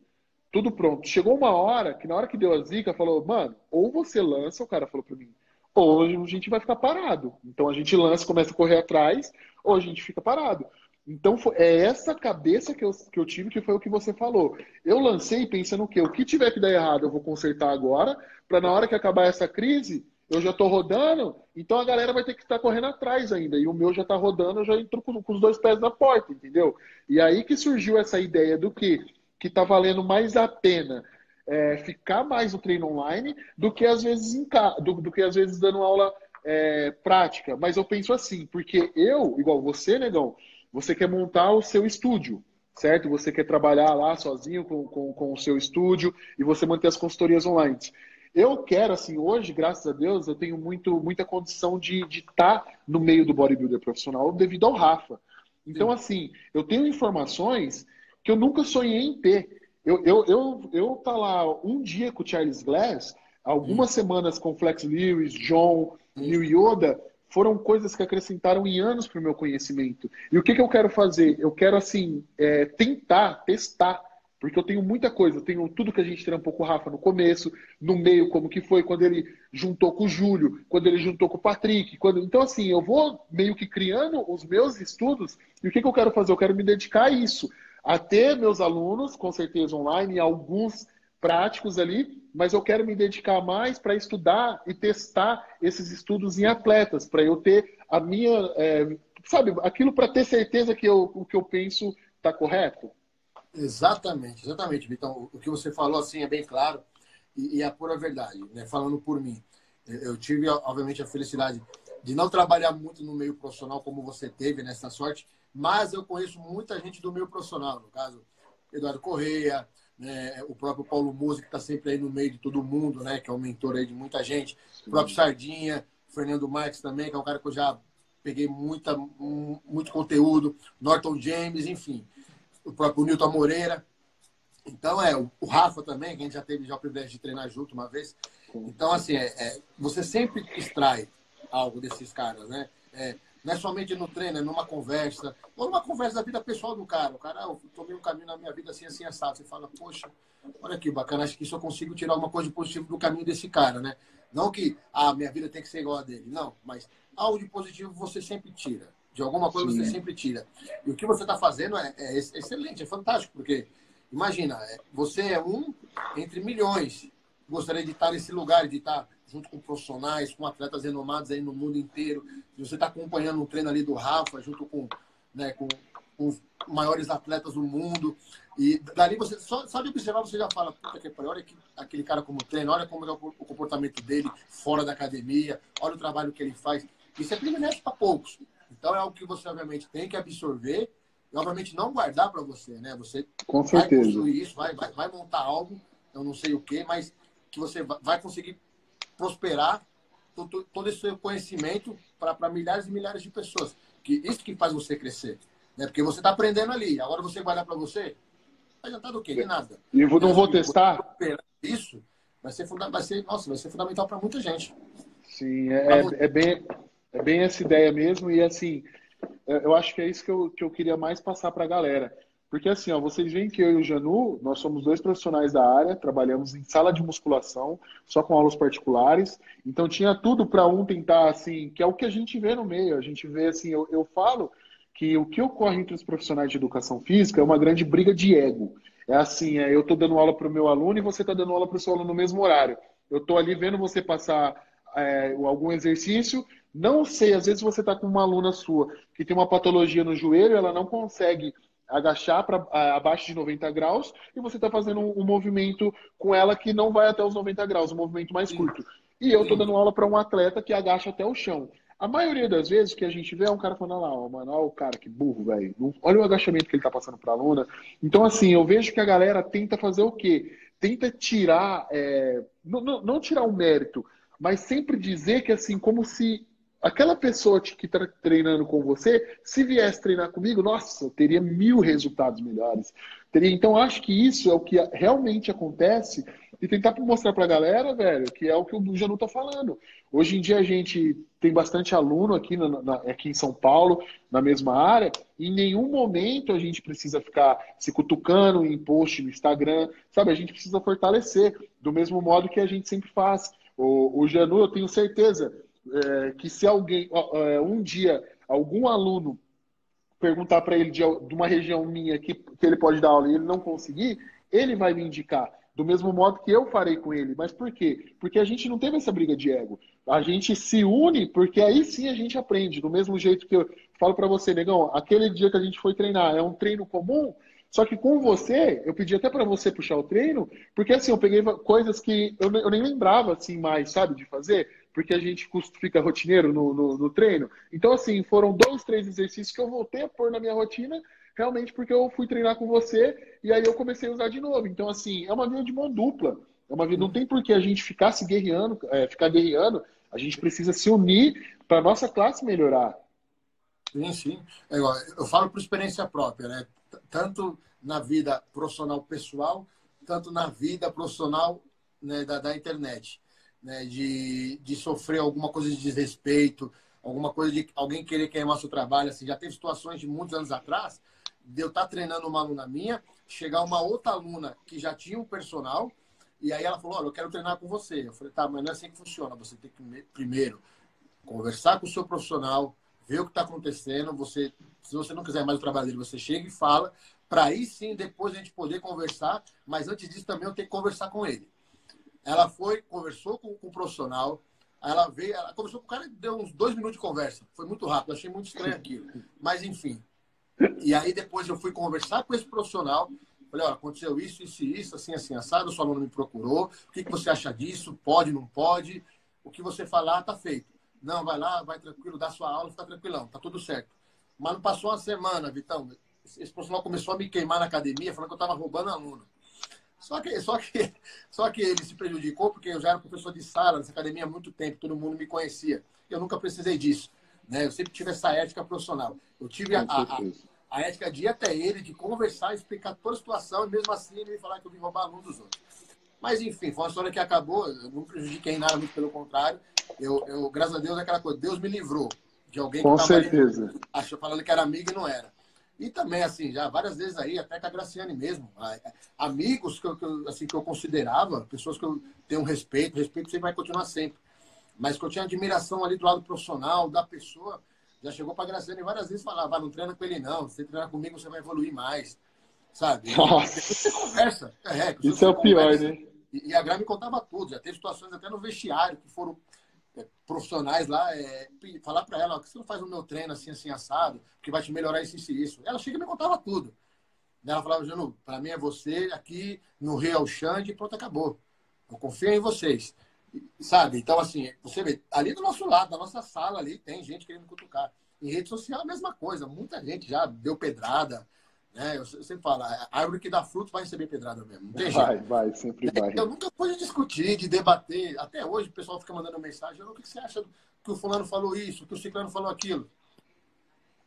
Tudo pronto. Chegou uma hora que, na hora que deu a zica, falou, mano, ou você lança, o cara falou para mim, ou a gente vai ficar parado. Então a gente lança, começa a correr atrás, ou a gente fica parado. Então é essa cabeça que eu, que eu tive que foi o que você falou. Eu lancei pensando o quê? O que tiver que dar errado eu vou consertar agora, para na hora que acabar essa crise, eu já estou rodando, então a galera vai ter que estar correndo atrás ainda. E o meu já está rodando, eu já entro com, com, os dois pés na porta, entendeu? E aí que surgiu essa ideia do que que está valendo mais a pena é, ficar mais no treino online do que às vezes em do, do que às vezes dando aula é, prática. Mas eu penso assim, porque eu, igual você, negão, você quer montar o seu estúdio, certo? Você quer trabalhar lá sozinho com, com, com o seu estúdio e você manter as consultorias online. Eu quero, assim, hoje, graças a Deus, eu tenho muito, muita condição de estar tá no meio do bodybuilder profissional devido ao Rafa. Então, Sim. assim, eu tenho informações que eu nunca sonhei em ter. Eu, eu, eu, eu tá lá um dia com o Charles Glass, algumas Isso. semanas com Flex Lewis, John, New Yoda, foram coisas que acrescentaram em anos para o meu conhecimento. E o que, que eu quero fazer? Eu quero, assim, é, tentar, testar, porque eu tenho muita coisa. Eu tenho tudo que a gente trampou com o Rafa no começo, no meio, como que foi, quando ele juntou com o Júlio, quando ele juntou com o Patrick. Quando... Então, assim, eu vou meio que criando os meus estudos. E o que, que eu quero fazer? Eu quero me dedicar a isso a ter meus alunos, com certeza online, alguns práticos ali, mas eu quero me dedicar mais para estudar e testar esses estudos em atletas, para eu ter a minha, é, sabe, aquilo para ter certeza que eu, o que eu penso está correto. Exatamente, exatamente, Vitão. O que você falou assim é bem claro e, e é a pura verdade, né? Falando por mim, eu tive obviamente a felicidade de não trabalhar muito no meio profissional como você teve nessa sorte, mas eu conheço muita gente do meio profissional, no caso, Eduardo Correia, né, o próprio Paulo Musa, que está sempre aí no meio de todo mundo, né, que é o mentor aí de muita gente, o próprio Sardinha, Fernando Marques também, que é um cara que eu já peguei muita, muito conteúdo, Norton James, enfim, o próprio Newton Moreira. Então, é, o Rafa também, que a gente já teve já o privilégio de treinar junto uma vez. Então, assim, é, é você sempre extrai algo desses caras, né? É, não é somente no treino, é numa conversa, ou numa conversa da vida pessoal do cara. O cara, ah, eu tomei um caminho na minha vida assim, assim, assado. Você fala, poxa, olha que bacana, acho que isso eu consigo tirar alguma coisa de positivo do caminho desse cara, né? Não que, ah, minha vida tem que ser igual a dele. Não, mas algo de positivo você sempre tira. De alguma coisa Sim. você sempre tira. E o que você está fazendo é, é, excelente, é fantástico, porque imagina, é, você é um entre milhões. Gostaria de estar nesse lugar, de estar junto com profissionais, com atletas renomados aí no mundo inteiro. Você está acompanhando o treino ali do Rafa, junto com, né, com, com, os maiores atletas do mundo. E dali você, só, só de observar, você já fala, puta que pariu, olha que, aquele cara como treina, olha como é o comportamento dele fora da academia, olha o trabalho que ele faz. Isso é privilégio para poucos. Então é algo que você, obviamente, tem que absorver e, obviamente, não guardar para você, né? Você Com vai certeza. construir isso, vai, vai, vai montar algo, eu não sei o que, mas que você vai conseguir prosperar todo, todo esse seu conhecimento para milhares e milhares de pessoas. Que isso que faz você crescer. Né? Porque você está aprendendo ali. Agora você vai dar para você, vai adiantar do quê? De nada. E eu não vou testar. Isso vai ser, vai ser, nossa, vai ser fundamental para muita gente. Sim, é, é, bem, é bem essa ideia mesmo. E assim, eu acho que é isso que eu, que eu queria mais passar para a galera. Porque assim, ó, vocês veem que eu e o Janu, nós somos dois profissionais da área, trabalhamos em sala de musculação, só com aulas particulares. Então tinha tudo para um tentar, assim, que é o que a gente vê no meio. A gente vê, assim, eu, eu falo que o que ocorre entre os profissionais de educação física é uma grande briga de ego. É assim, é, eu estou dando aula para o meu aluno e você está dando aula para o seu aluno no mesmo horário. Eu estou ali vendo você passar é, algum exercício, não sei, às vezes você está com uma aluna sua que tem uma patologia no joelho, ela não consegue agachar para abaixo de 90 graus e você está fazendo um, um, movimento com ela que não vai até os 90 graus, um movimento mais curto. E eu estou dando aula para um atleta que agacha até o chão. A maioria das vezes que a gente vê é um cara falando lá, ó, mano, olha o cara, que burro, velho. Olha o agachamento que ele está passando para a aluna. Então, assim, eu vejo que a galera tenta fazer o quê? Tenta tirar, é... não, não, não tirar o mérito, mas sempre dizer que, assim, como se aquela pessoa que está treinando com você, se viesse treinar comigo, nossa, teria mil resultados melhores. Teria, então, acho que isso é o que realmente acontece e tentar mostrar para a galera, velho, que é o que o Janu tá falando. Hoje em dia a gente tem bastante aluno aqui, na, na, aqui em São Paulo, na mesma área, e em nenhum momento a gente precisa ficar se cutucando em post no Instagram, sabe? A gente precisa fortalecer, do mesmo modo que a gente sempre faz. O, o Janu, eu tenho certeza é, que se alguém, é, um dia, algum aluno perguntar para ele de, de, uma região minha que, que ele pode dar aula e ele não conseguir, ele vai me indicar. Do mesmo modo que eu farei com ele. Mas por quê? Porque a gente não teve essa briga de ego. A gente se une porque aí sim a gente aprende. Do mesmo jeito que eu falo para você, negão, aquele dia que a gente foi treinar é um treino comum, só que com você, eu pedi até para você puxar o treino, porque assim, eu peguei coisas que eu, eu nem lembrava assim mais, sabe, de fazer porque a gente fica rotineiro no, no, no, treino. Então, assim, foram dois, três exercícios que eu voltei a pôr na minha rotina, realmente porque eu fui treinar com você e aí eu comecei a usar de novo. Então, assim, é uma vida de mão dupla. É uma vida, não tem por que a gente ficar se guerreando, é, ficar guerreando. A gente precisa se unir para nossa classe melhorar. Sim, sim. É eu falo por experiência própria, né? Tanto na vida profissional pessoal, tanto na vida profissional né, da, da internet né, de, de sofrer alguma coisa de desrespeito, alguma coisa de alguém querer queimar seu trabalho. Assim, já teve situações de muitos anos atrás de eu estar tá treinando uma aluna minha, chegar uma outra aluna que já tinha um personal, e aí ela falou: Olha, eu quero treinar com você. Eu falei: Tá, mas não é assim que funciona. Você tem que primeiro conversar com o seu profissional, ver o que está acontecendo. Você, se você não quiser mais o trabalho dele, você chega e fala, para aí sim depois a gente poder conversar. Mas antes disso também eu tenho que conversar com ele. Ela foi, conversou com, com o profissional, ela veio, ela conversou com o cara e deu uns dois minutos de conversa. Foi muito rápido, achei muito estranho aquilo. Mas enfim. E aí depois eu fui conversar com esse profissional. Falei, olha, aconteceu isso, isso e isso, assim, assim, assado, seu aluno me procurou. O que, que você acha disso? Pode, não pode? O que você falar, tá feito. Não, vai lá, vai tranquilo, dá sua aula, fica tranquilão, tá tudo certo. Mas não passou uma semana, Vitão. Esse profissional começou a me queimar na academia, falando que eu estava roubando aluno. Só que, só, que, só que ele se prejudicou porque eu já era professor de sala nessa academia há muito tempo, todo mundo me conhecia. Eu nunca precisei disso. Né? Eu sempre tive essa ética profissional. Eu tive a, a, a, ética de ir até ele, de conversar, explicar toda a situação, e mesmo assim ele me falar que eu vim roubar aluno dos outros. Mas enfim, foi uma história que acabou, eu não prejudiquei nada, muito pelo contrário. Eu, eu graças a Deus, é aquela coisa, Deus me livrou de alguém que estava achou falando que era amigo e não era. E também, assim, já várias vezes aí, até com a Graciane mesmo, amigos que eu, que eu, assim, que eu considerava, pessoas que eu tenho respeito, respeito sempre vai continuar sempre. Mas que eu tinha admiração ali do lado profissional, da pessoa, já chegou para a Graciane várias vezes falar, vai, não treina com ele não, se você treinar comigo você vai evoluir mais, sabe? Nossa. Você conversa. É, Isso é o pior, né? E, e a Gra me contava tudo, já teve situações até no vestiário que foram é, profissionais lá, é, falar para ela, que você não faz o meu treino assim, assim, assado, que vai te melhorar isso, isso isso. Ela chega e me contava tudo. Ela falava, Janu, para mim é você aqui no Rio Alxande e pronto, acabou. Eu confio em vocês. Sabe? Então, assim, você vê, ali do nosso lado, da nossa sala ali, tem gente querendo cutucar. Em rede social, a mesma coisa. Muita gente já deu pedrada, né? Eu sempre falo, a árvore que dá fruto vai receber pedrada mesmo. Não tem vai, jeito. vai, sempre vai. Eu nunca pude discutir, de debater. Até hoje o pessoal fica mandando mensagem. O que você acha que o fulano falou isso, que o ciclano falou aquilo?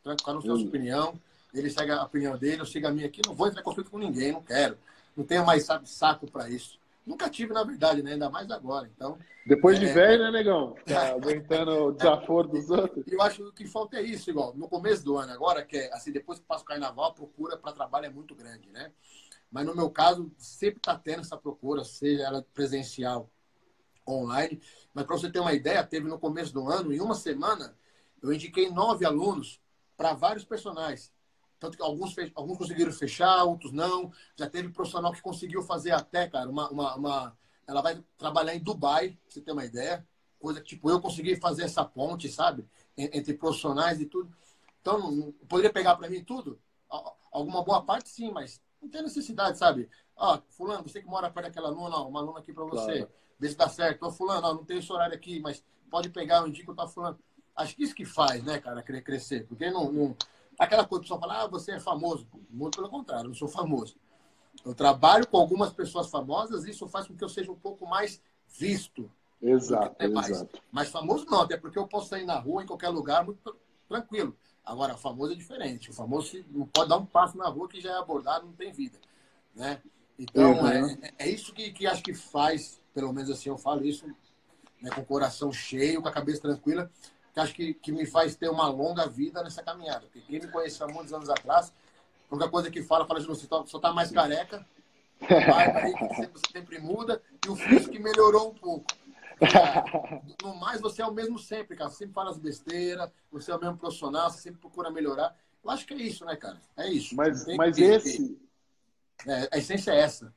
Cada um tem a sua opinião. Ele segue a opinião dele, eu sigo a minha aqui. Não vou entrar em conflito com ninguém, não quero. Não tenho mais sabe, saco para isso. Nunca tive, na verdade, né? Ainda mais agora. Então, Depois de é... velho, né, negão? Tá aguentando o desaforo dos outros. Eu acho que falta é isso, igual. No começo do ano, agora, que é assim, depois que passa o carnaval, a procura para trabalho é muito grande, né? Mas no meu caso, sempre está tendo essa procura, seja ela presencial online. Mas para você ter uma ideia, teve no começo do ano, em uma semana, eu indiquei nove alunos para vários personagens. Tanto que alguns, alguns conseguiram fechar, outros não. Já teve profissional que conseguiu fazer até, cara, uma, uma, uma... Ela vai trabalhar em Dubai, pra você ter uma ideia. Coisa que, tipo, eu consegui fazer essa ponte, sabe? Entre profissionais e tudo. Então, poderia pegar para mim tudo? Alguma boa parte, sim, mas não tem necessidade, sabe? Ó, fulano, você que mora perto daquela aluna, ó, uma aluna aqui para você. Claro. Vê se dá certo. Ó, fulano, ó, não tem esse horário aqui, mas pode pegar, eu indico, tá fulano. Acho que isso que faz, né, cara, querer crescer. Porque não, não Aquela coisa, o pessoal fala, ah, você é famoso. Muito pelo contrário, eu não sou famoso. Eu trabalho com algumas pessoas famosas e isso faz com que eu seja um pouco mais visto. Exato, mais. exato. Mas famoso não, até porque eu posso sair na rua, em qualquer lugar, muito tranquilo. Agora, famoso é diferente. O famoso não pode dar um passo na rua que já é abordado, não tem vida. Né? Então, uhum. é, é isso que, que acho que faz, pelo menos assim, eu falo isso né, com o coração cheio, com a cabeça tranquila, que acho que, que me faz ter uma longa vida nessa caminhada. Porque quem me conheceu há muitos anos atrás, a única coisa que fala, fala assim, você tá, só tá mais careca, aí você sempre muda, e o físico que melhorou um pouco. No mais, você é o mesmo sempre, cara. Você sempre fala as besteiras, você é o mesmo profissional, você sempre procura melhorar. Eu acho que é isso, né, cara? É isso. Mas, mas esse. É, a essência é essa.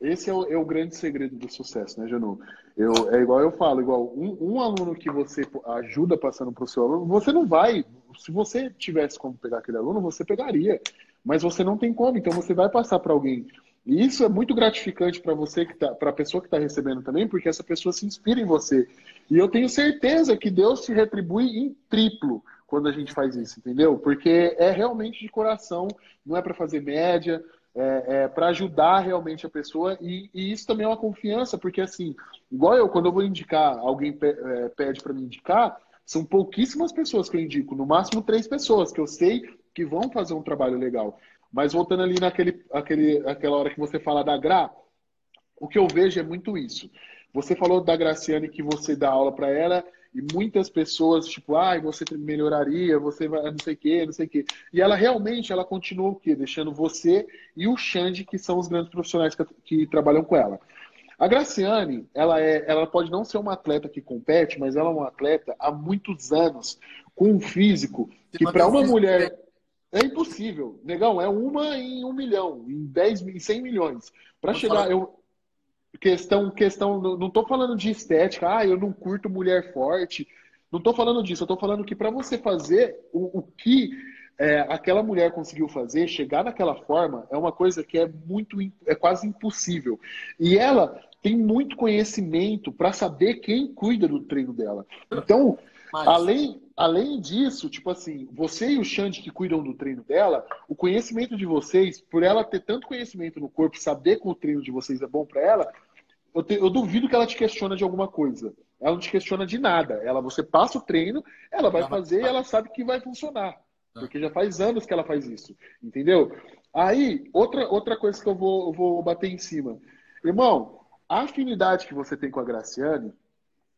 Esse é o, é o, grande segredo do sucesso, né, Janu? Eu, é igual eu falo, igual um, um aluno que você ajuda passando para o seu aluno, você não vai. Se você tivesse como pegar aquele aluno, você pegaria. Mas você não tem como, então você vai passar para alguém. E isso é muito gratificante para você, tá, para a pessoa que está recebendo também, porque essa pessoa se inspira em você. E eu tenho certeza que Deus te retribui em triplo quando a gente faz isso, entendeu? Porque é realmente de coração, não é para fazer média, é, é para ajudar realmente a pessoa. E, e, isso também é uma confiança, porque assim, igual eu, quando eu vou indicar, alguém é, pede para me indicar, são pouquíssimas pessoas que eu indico, no máximo três pessoas que eu sei que vão fazer um trabalho legal. Mas voltando ali naquele, aquele, aquela hora que você fala da Gra, o que eu vejo é muito isso. Você falou da Graciane que você dá aula para ela e muitas pessoas, tipo, ah, você melhoraria, você vai, não sei o quê, não sei o quê. E ela realmente, ela continua o quê? Deixando você e o Xande, que são os grandes profissionais que, que trabalham com ela. A Graciane, ela, é, ela pode não ser uma atleta que compete, mas ela é uma atleta há muitos anos, com um físico que para uma mulher... É impossível. Negão, é uma em um milhão, em 10, em 100 milhões. Para chegar. Eu, questão, questão. Não estou falando de estética, ah, eu não curto mulher forte. Não estou falando disso. Eu estou falando que para você fazer o, o que é, aquela mulher conseguiu fazer, chegar naquela forma, é uma coisa que é muito. é quase impossível. E ela tem muito conhecimento para saber quem cuida do treino dela. Então, Mas... além, além disso, tipo assim, você e o Xande que cuidam do treino dela, o conhecimento de vocês, por ela ter tanto conhecimento no corpo, saber que o treino de vocês é bom para ela, eu, te, eu, duvido que ela te questione de alguma coisa. Ela não te questiona de nada. Ela, você passa o treino, ela vai fazer e ela sabe que vai funcionar. Tá. Porque já faz anos que ela faz isso. Entendeu? Aí, outra, outra coisa que eu vou, eu vou bater em cima. Irmão, a afinidade que você tem com a Graciane,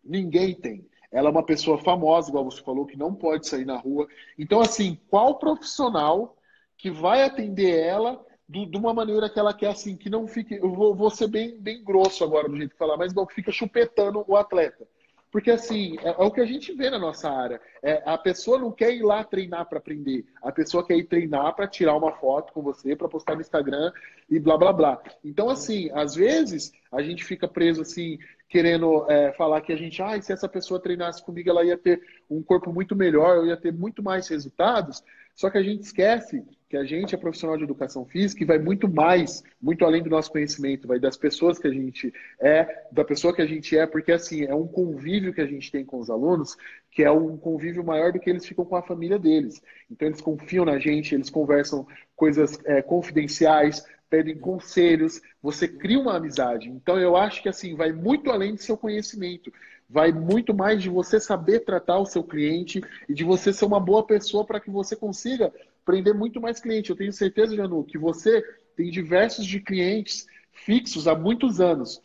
ninguém tem. Ela é uma pessoa famosa, igual você falou, que não pode sair na rua. Então, assim, qual profissional que vai atender ela do, de uma maneira que ela quer, assim, que não fique. Eu vou, vou ser bem, bem grosso agora do jeito de falar, mas igual que fica chupetando o atleta. Porque, assim, é, é, o que a gente vê na nossa área. É, a pessoa não quer ir lá treinar para aprender. A pessoa quer ir treinar para tirar uma foto com você, para postar no Instagram e blá, blá, blá. Então, assim, às vezes, a gente fica preso, assim, querendo é, falar que a gente, ah, se essa pessoa treinasse comigo, ela ia ter um corpo muito melhor, eu ia ter muito mais resultados. Só que a gente esquece que a gente é profissional de educação física e vai muito mais, muito além do nosso conhecimento, vai das pessoas que a gente é, da pessoa que a gente é, porque assim, é um convívio que a gente tem com os alunos, que é um convívio maior do que eles ficam com a família deles. Então eles confiam na gente, eles conversam coisas é, confidenciais, pedem conselhos, você cria uma amizade. Então eu acho que assim, vai muito além do seu conhecimento vai muito mais de você saber tratar o seu cliente e de você ser uma boa pessoa para que você consiga prender muito mais cliente. Eu tenho certeza, Janu, que você tem diversos de clientes fixos há muitos anos.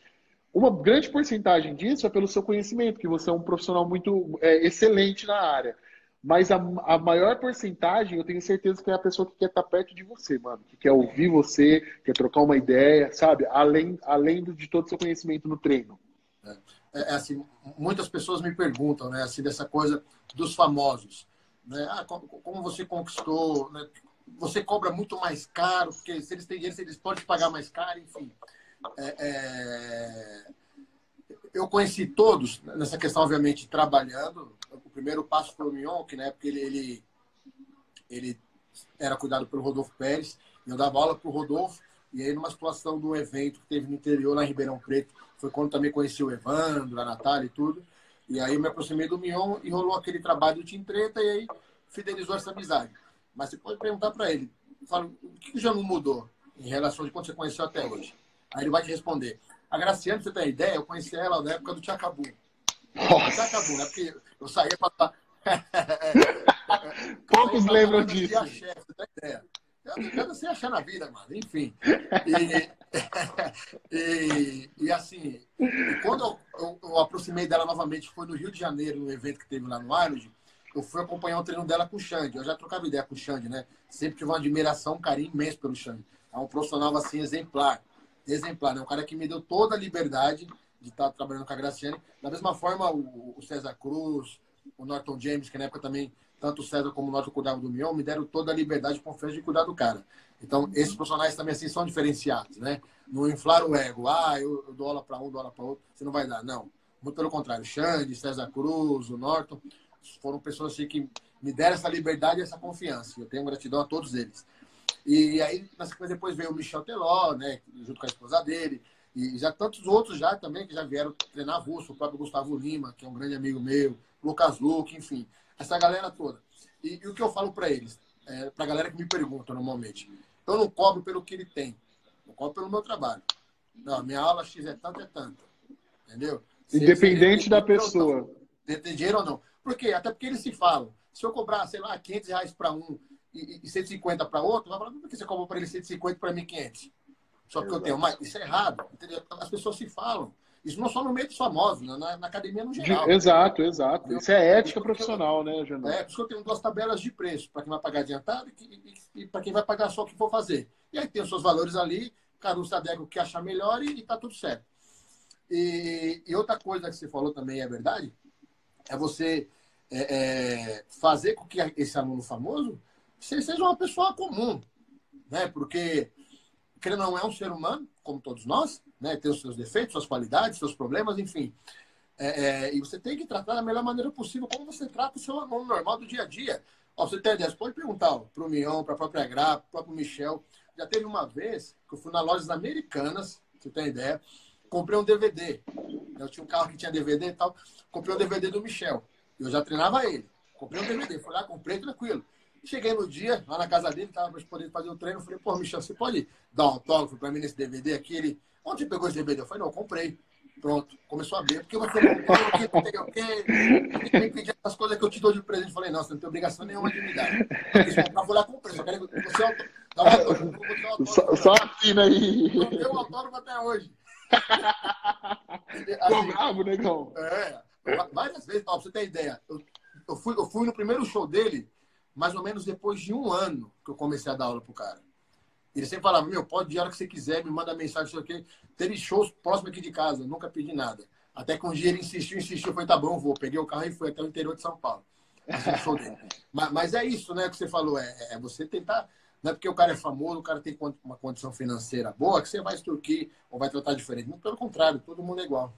Uma grande porcentagem disso é pelo seu conhecimento, que você é um profissional muito é, excelente na área. Mas a, a, maior porcentagem, eu tenho certeza que é a pessoa que quer estar perto de você, mano. Que quer ouvir você, quer trocar uma ideia, sabe? Além, além de todo o seu conhecimento no treino. É, é, assim, muitas pessoas me perguntam, né, assim, dessa coisa dos famosos. Né? Ah, como você conquistou? Né? Você cobra muito mais caro, porque se eles têm dinheiro, eles podem pagar mais caro, enfim. É, é... Eu conheci todos nessa questão, obviamente, trabalhando. O primeiro passo foi o Mion, que na época ele, ele, ele era cuidado pelo Rodolfo Pérez. Eu dava aula para o Rodolfo. E aí, numa situação de um evento que teve no interior, lá em Ribeirão Preto, foi quando também conheci o Evandro, a Natália e tudo. E aí eu me aproximei do Mion e rolou aquele trabalho de Treta e aí fidelizou essa amizade. Mas você pode perguntar para ele, fala, o que já não mudou em relação de quando você conheceu até hoje? Aí ele vai te responder. A Graciane, você tem ideia? Eu conheci ela na época do Tchacabu. Tchacabu, né? Porque eu saía para... Poucos lembram disso. Você tem ideia. Eu não sei achar na vida, mano. Enfim. E, e, e, assim, quando eu, eu, eu, aproximei dela novamente, foi no Rio de Janeiro, no evento que teve lá no Arnold, eu fui acompanhar o treino dela com o Xande. Eu já trocava ideia com o Xande, né? Sempre tive uma admiração, um carinho imenso pelo Xande. É um profissional, assim, exemplar. Exemplar, né? Um cara que me deu toda a liberdade de estar trabalhando com a Graciane. Da mesma forma, o, o César Cruz, o Norton James, que na época também, tanto o César como o Norton cuidavam do Mion, me deram toda a liberdade e confiança de cuidar do cara. Então, esses profissionais também, assim, são diferenciados, né? Não inflar o ego. Ah, eu, eu dou aula para um, dou aula para outro. Você não vai dar. Não. Muito pelo contrário. Xande, César Cruz, o Norton, foram pessoas assim, que me deram essa liberdade e essa confiança. Eu tenho gratidão a todos eles. E aí, depois veio o Michel Teló, né? Junto com a esposa dele. E já tantos outros já também que já vieram treinar russo, o próprio Gustavo Lima, que é um grande amigo meu, Lucas Luque, enfim, essa galera toda. E, e o que eu falo para eles, é, para a galera que me pergunta normalmente, eu não cobro pelo que ele tem, eu cobro pelo meu trabalho. Não, minha aula X é tanto, é tanto. Entendeu? Se Independente da pessoa. Tem dinheiro ou não. Por quê? Até porque eles se falam. Se eu cobrar, sei lá, 500 reais para um e, e 150 para outro, vai falar, por que você cobrou para ele 150 para mim 500? Só que eu tenho mais. Isso é errado. Entendeu? As pessoas se falam. Isso não só no meio dos famosos, né? na, na academia no geral. Exato, exato. Entendeu? Isso é ética profissional, né, Janão? É, por isso que eu tenho duas tabelas de preço, para quem vai pagar adiantado e, e, e para quem vai pagar só o que for fazer. E aí tem os seus valores ali, cada um adega o que achar melhor e, está tudo certo. E, e, outra coisa que você falou também é verdade, é você é, é, fazer com que esse aluno famoso seja uma pessoa comum, né? Porque ele não é um ser humano, como todos nós, né? Tem os seus defeitos, suas qualidades, seus problemas, enfim. É, é, e você tem que tratar da melhor maneira possível, como você trata o seu aluno normal do dia a dia. Ó, você tem ideia, pode perguntar para o Mion, para a própria Gra, para o próprio Michel. Já teve uma vez que eu fui nas lojas americanas, você tem ideia, comprei um DVD. Eu tinha um carro que tinha DVD e tal. Comprei um DVD do Michel. Eu já treinava ele. Comprei um DVD, fui lá, comprei tranquilo. Cheguei no dia, lá na casa dele, tava podendo fazer o treino. Falei, pô, Michel, você pode dar um autógrafo para mim nesse DVD aqui? Ele, onde pegou esse DVD? Eu falei, não, eu comprei. Pronto, começou a ver. Porque você não tem o não tem que, pedir as coisas que eu te dou de presente. Eu falei, não, você não tem obrigação nenhuma de me dar. Eu vou lá comprei, só quero que você dá um autógrafo. Só, só assina aí. Não deu autógrafo até hoje. Assim, bravo, negão. É, várias vezes, ó, pra você ter ideia. Eu, eu, fui, eu fui no primeiro show dele mais ou menos depois de um ano que eu comecei a dar aula pro cara. Ele sempre falava, meu, pode a hora que você quiser, me manda mensagem, sei o quê. Teve shows próximo aqui de casa, nunca pedi nada. Até que um dia ele insistiu, insistiu, foi, tá bom, vou. Peguei o carro e fui até o interior de São Paulo. mas, mas, é isso, né, que você falou, é, é, você tentar, não é porque o cara é famoso, o cara tem uma condição financeira boa, que você vai extorquir ou vai tratar diferente. Muito pelo contrário, todo mundo é igual.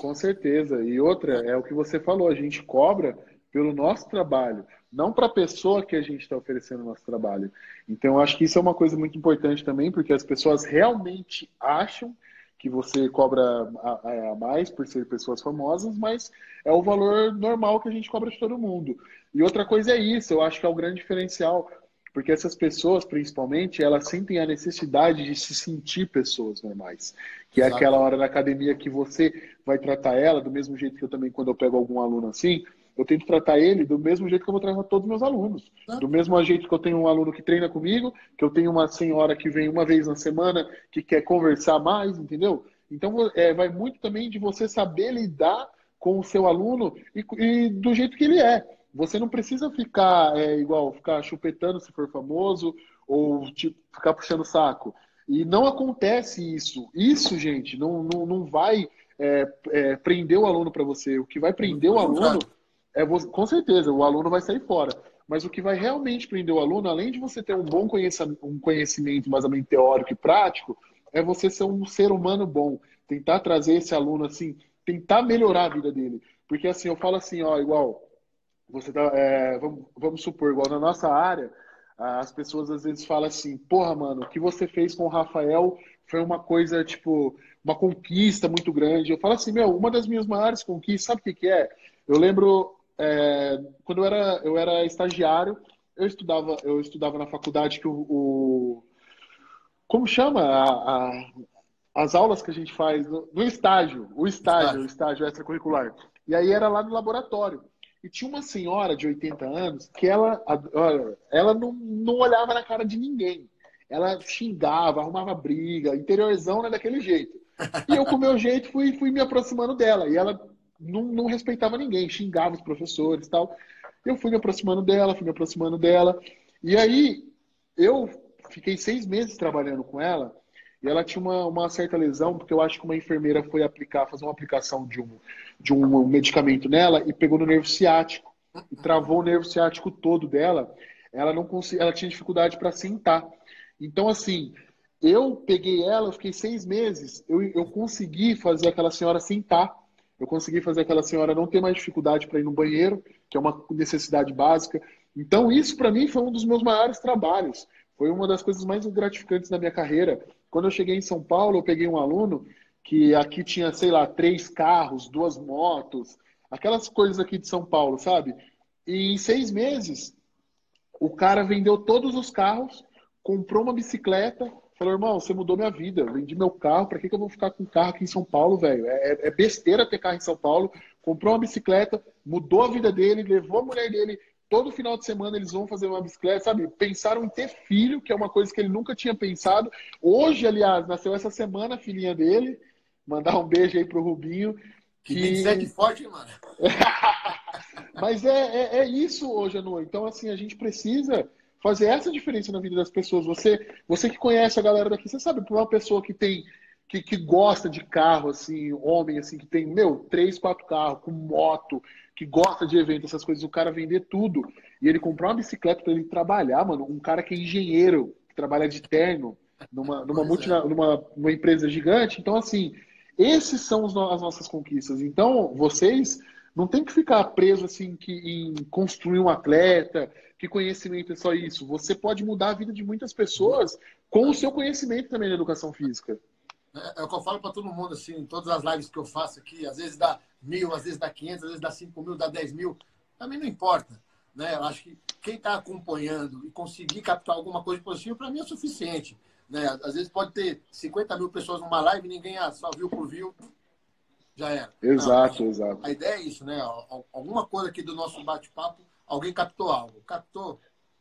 Com certeza. E outra, é o que você falou, a gente cobra pelo nosso trabalho não para a pessoa que a gente está oferecendo o nosso trabalho. Então, acho que isso é uma coisa muito importante também, porque as pessoas realmente acham que você cobra a, a, mais por ser pessoas famosas, mas é o valor normal que a gente cobra de todo mundo. E outra coisa é isso, eu acho que é o grande diferencial, porque essas pessoas, principalmente, elas sentem a necessidade de se sentir pessoas normais, que Exato. é aquela hora na academia que você vai tratar ela do mesmo jeito que eu também, quando eu pego algum aluno assim, eu tento tratar ele do mesmo jeito que eu vou tratar todos os meus alunos. Do mesmo jeito que eu tenho um aluno que treina comigo, que eu tenho uma senhora que vem uma vez na semana que quer conversar mais, entendeu? Então é, vai muito também de você saber lidar com o seu aluno e, e do jeito que ele é. Você não precisa ficar é, igual, ficar chupetando se for famoso ou tipo, ficar puxando o saco. E não acontece isso. Isso, gente, não, não, não vai é, é, prender o aluno para você. O que vai prender o aluno é com certeza, o aluno vai sair fora. Mas o que vai realmente prender o aluno, além de você ter um bom conhecimento, um conhecimento mais ou menos teórico e prático, é você ser um ser humano bom. Tentar trazer esse aluno assim, tentar melhorar a vida dele. Porque assim, eu falo assim, ó, igual, você tá, é, vamos, vamos supor, igual na nossa área, as pessoas às vezes falam assim, porra, mano, o que você fez com o Rafael foi uma coisa, tipo, uma conquista muito grande. Eu falo assim, meu, uma das minhas maiores conquistas, sabe o que, que é? Eu lembro, é, quando eu era, eu era estagiário, eu estudava, eu estudava na faculdade que o, o como chama a, a, as aulas que a gente faz no, no estágio, o estágio, o estágio extracurricular. E aí era lá no laboratório. E tinha uma senhora de 80 anos que ela, ela não, não olhava na cara de ninguém. ela xingava, arrumava briga, interiorzão, né, daquele jeito. E eu, com o meu jeito, fui, fui me aproximando dela. E ela não, não respeitava ninguém, xingava os professores e tal. Eu fui me aproximando dela, fui me aproximando dela. E aí, eu fiquei seis meses trabalhando com ela. E ela tinha uma, uma certa lesão, porque eu acho que uma enfermeira foi aplicar, fazer uma aplicação de um, de um medicamento nela e pegou no nervo ciático. E travou o nervo ciático todo dela. Ela não conseguia, ela tinha dificuldade para sentar. Então, assim, eu peguei ela, eu fiquei seis meses, eu, eu consegui fazer aquela senhora sentar. Eu consegui fazer aquela senhora não ter mais dificuldade para ir no banheiro, que é uma necessidade básica. Então, isso para mim foi um dos meus maiores trabalhos. Foi uma das coisas mais gratificantes da minha carreira. Quando eu cheguei em São Paulo, eu peguei um aluno que aqui tinha, sei lá, três carros, duas motos, aquelas coisas aqui de São Paulo, sabe? E em seis meses, o cara vendeu todos os carros, comprou uma bicicleta, falou, irmão, você mudou minha vida, eu vendi meu carro, para que, que eu vou ficar com carro aqui em São Paulo, velho? É, é, besteira ter carro em São Paulo. Comprou uma bicicleta, mudou a vida dele, levou a mulher dele todo final de semana eles vão fazer uma bicicleta, sabe? Pensaram em ter filho, que é uma coisa que ele nunca tinha pensado. Hoje, aliás, nasceu essa semana a filhinha dele. Mandar um beijo aí pro Rubinho. Que, que... 27 forte, mano. Mas é, é, é isso hoje noite. Então, assim, a gente precisa fazer essa diferença na vida das pessoas. Você, você que conhece a galera daqui, você sabe, para uma pessoa que tem que, que gosta de carro, assim, homem, assim, que tem, meu, três, quatro carros, com moto, que gosta de evento, essas coisas, o cara vender tudo e ele comprar uma bicicleta para ele trabalhar, mano, um cara que é engenheiro, que trabalha de terno numa, numa, multina, é. numa, numa empresa gigante. Então, assim, esses são as nossas conquistas. Então, vocês não tem que ficar preso assim que, em construir um atleta, que conhecimento é só isso. Você pode mudar a vida de muitas pessoas com o seu conhecimento também na educação física. É, é o que eu falo para todo mundo, assim, em todas as lives que eu faço aqui, às vezes dá mil, às vezes dá 500, às vezes dá 5 mil, dá 10 mil, mim não importa. Né? Eu acho que quem está acompanhando e conseguir captar alguma coisa positiva, para mim é suficiente. Né? Às vezes pode ter 50 mil pessoas numa live e ninguém ah, só viu por viu, já era. Exato, não, exato. A ideia é isso, né? Alguma coisa aqui do nosso bate-papo, alguém captou algo. Captou,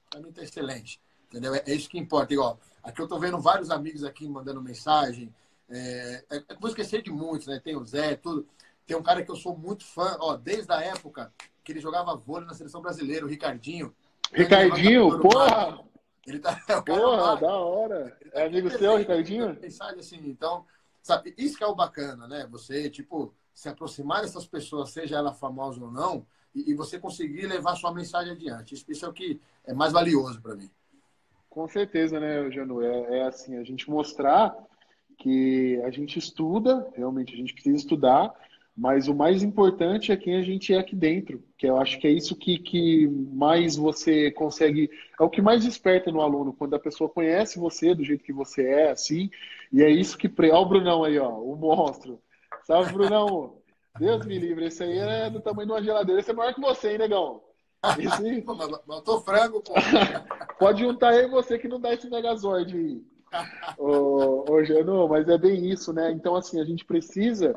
para mim está excelente. Entendeu? É, é, isso que importa. Igual, aqui eu estou vendo vários amigos aqui mandando mensagem, é, é, é vou esquecer de muitos, né? Tem o Zé, tudo. Tem um cara que eu sou muito fã, ó, desde a época que ele jogava vôlei na seleção brasileira, o Ricardinho. Ricardinho, porra! Ele tá, porra, da hora. Tá é amigo seu, Ricardinho? Mensagem assim, então, sabe, isso que é o bacana, né? Você, tipo, se aproximar dessas pessoas, seja ela famosa ou não, e, e você conseguir levar sua mensagem adiante. Isso, isso é o que é mais valioso para mim. Com certeza, né, Janu? É, é assim, a gente mostrar que a gente estuda, realmente a gente precisa estudar, mas o mais importante é quem a gente é aqui dentro, que eu acho que é isso que, que mais você consegue, é o que mais desperta no aluno, quando a pessoa conhece você do jeito que você é, assim, e é isso que. Olha o Brunão aí, ó, o monstro. Salve, Brunão! Deus me livre, esse aí é do tamanho de uma geladeira, esse é maior que você, hein, negão? Esse... Matou frango, pô. Pode juntar aí você que não dá esse Megazord aí ô, ô Jano, mas é bem isso, né? Então, assim, a gente precisa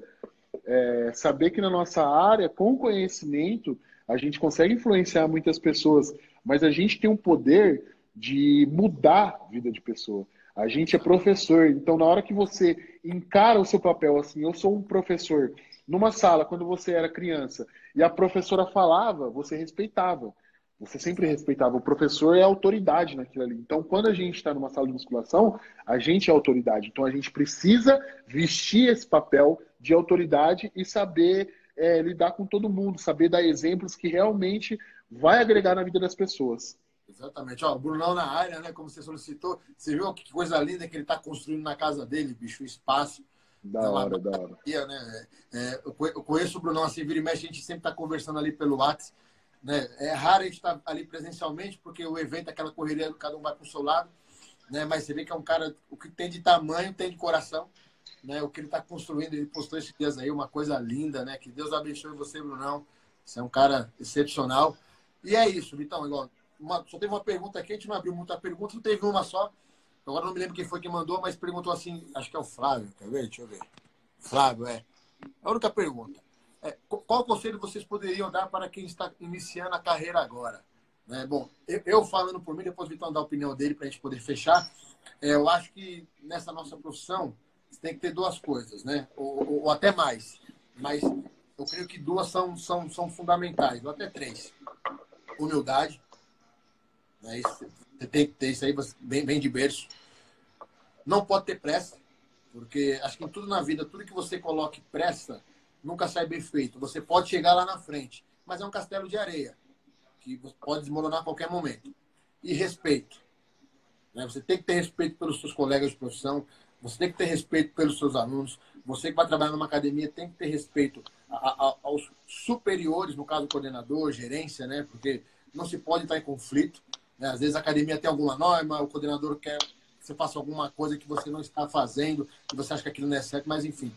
é, saber que na nossa área, com conhecimento, a gente consegue influenciar muitas pessoas, mas a gente tem um poder de mudar a vida de pessoa. A gente é professor, então na hora que você encara o seu papel assim, eu sou um professor, numa sala, quando você era criança, e a professora falava, você respeitava. Você sempre respeitava. O professor é autoridade naquilo ali. Então, quando a gente está numa sala de musculação, a gente é autoridade. Então, a gente precisa vestir esse papel de autoridade e saber é, lidar com todo mundo, saber dar exemplos que realmente vai agregar na vida das pessoas. Exatamente. Ó, o Brunão na área, né? Como você solicitou. Você viu que coisa linda que ele está construindo na casa dele, bicho, o espaço. Da é hora, da hora. Né? É, eu conheço o Brunão assim, vira e mexe, a gente sempre está conversando ali pelo WhatsApp. Né? É raro a gente estar ali presencialmente, porque o evento, aquela correria, cada um vai para o seu lado. Né? Mas você vê que é um cara, o que tem de tamanho, tem de coração. Né? O que ele está construindo, ele postou esses dias aí, uma coisa linda, né? Que Deus abençoe você, Brunão. Você é um cara excepcional. E é isso, Vitão. Igual, uma, só teve uma pergunta aqui, a gente não abriu muita pergunta, teve uma só. Agora não me lembro quem foi que mandou, mas perguntou assim, acho que é o Flávio, quer ver? Deixa eu ver. Flávio, é. A única pergunta. É, qual conselho vocês poderiam dar para quem está iniciando a carreira agora? Né? Bom, eu, eu, falando por mim, depois o Vitão dá a opinião dele para a gente poder fechar. É, eu acho que nessa nossa profissão tem que ter duas coisas, né? Ou, ou, ou, até mais. Mas eu creio que duas são, são, são fundamentais, ou até três. Humildade. Né? Isso, você tem que ter isso aí, bem, bem de berço. Não pode ter pressa, porque acho que em tudo na vida, tudo que você coloque pressa, nunca sai bem feito. Você pode chegar lá na frente, mas é um castelo de areia, que pode desmoronar a qualquer momento. E respeito. Né? Você tem que ter respeito pelos seus colegas de profissão, você tem que ter respeito pelos seus alunos, você que vai trabalhar numa academia tem que ter respeito a, a, aos superiores, no caso coordenador, gerência, né? Porque não se pode estar em conflito. Né? Às vezes a academia tem alguma norma, o coordenador quer que você faça alguma coisa que você não está fazendo, que você acha que aquilo não é certo, mas enfim,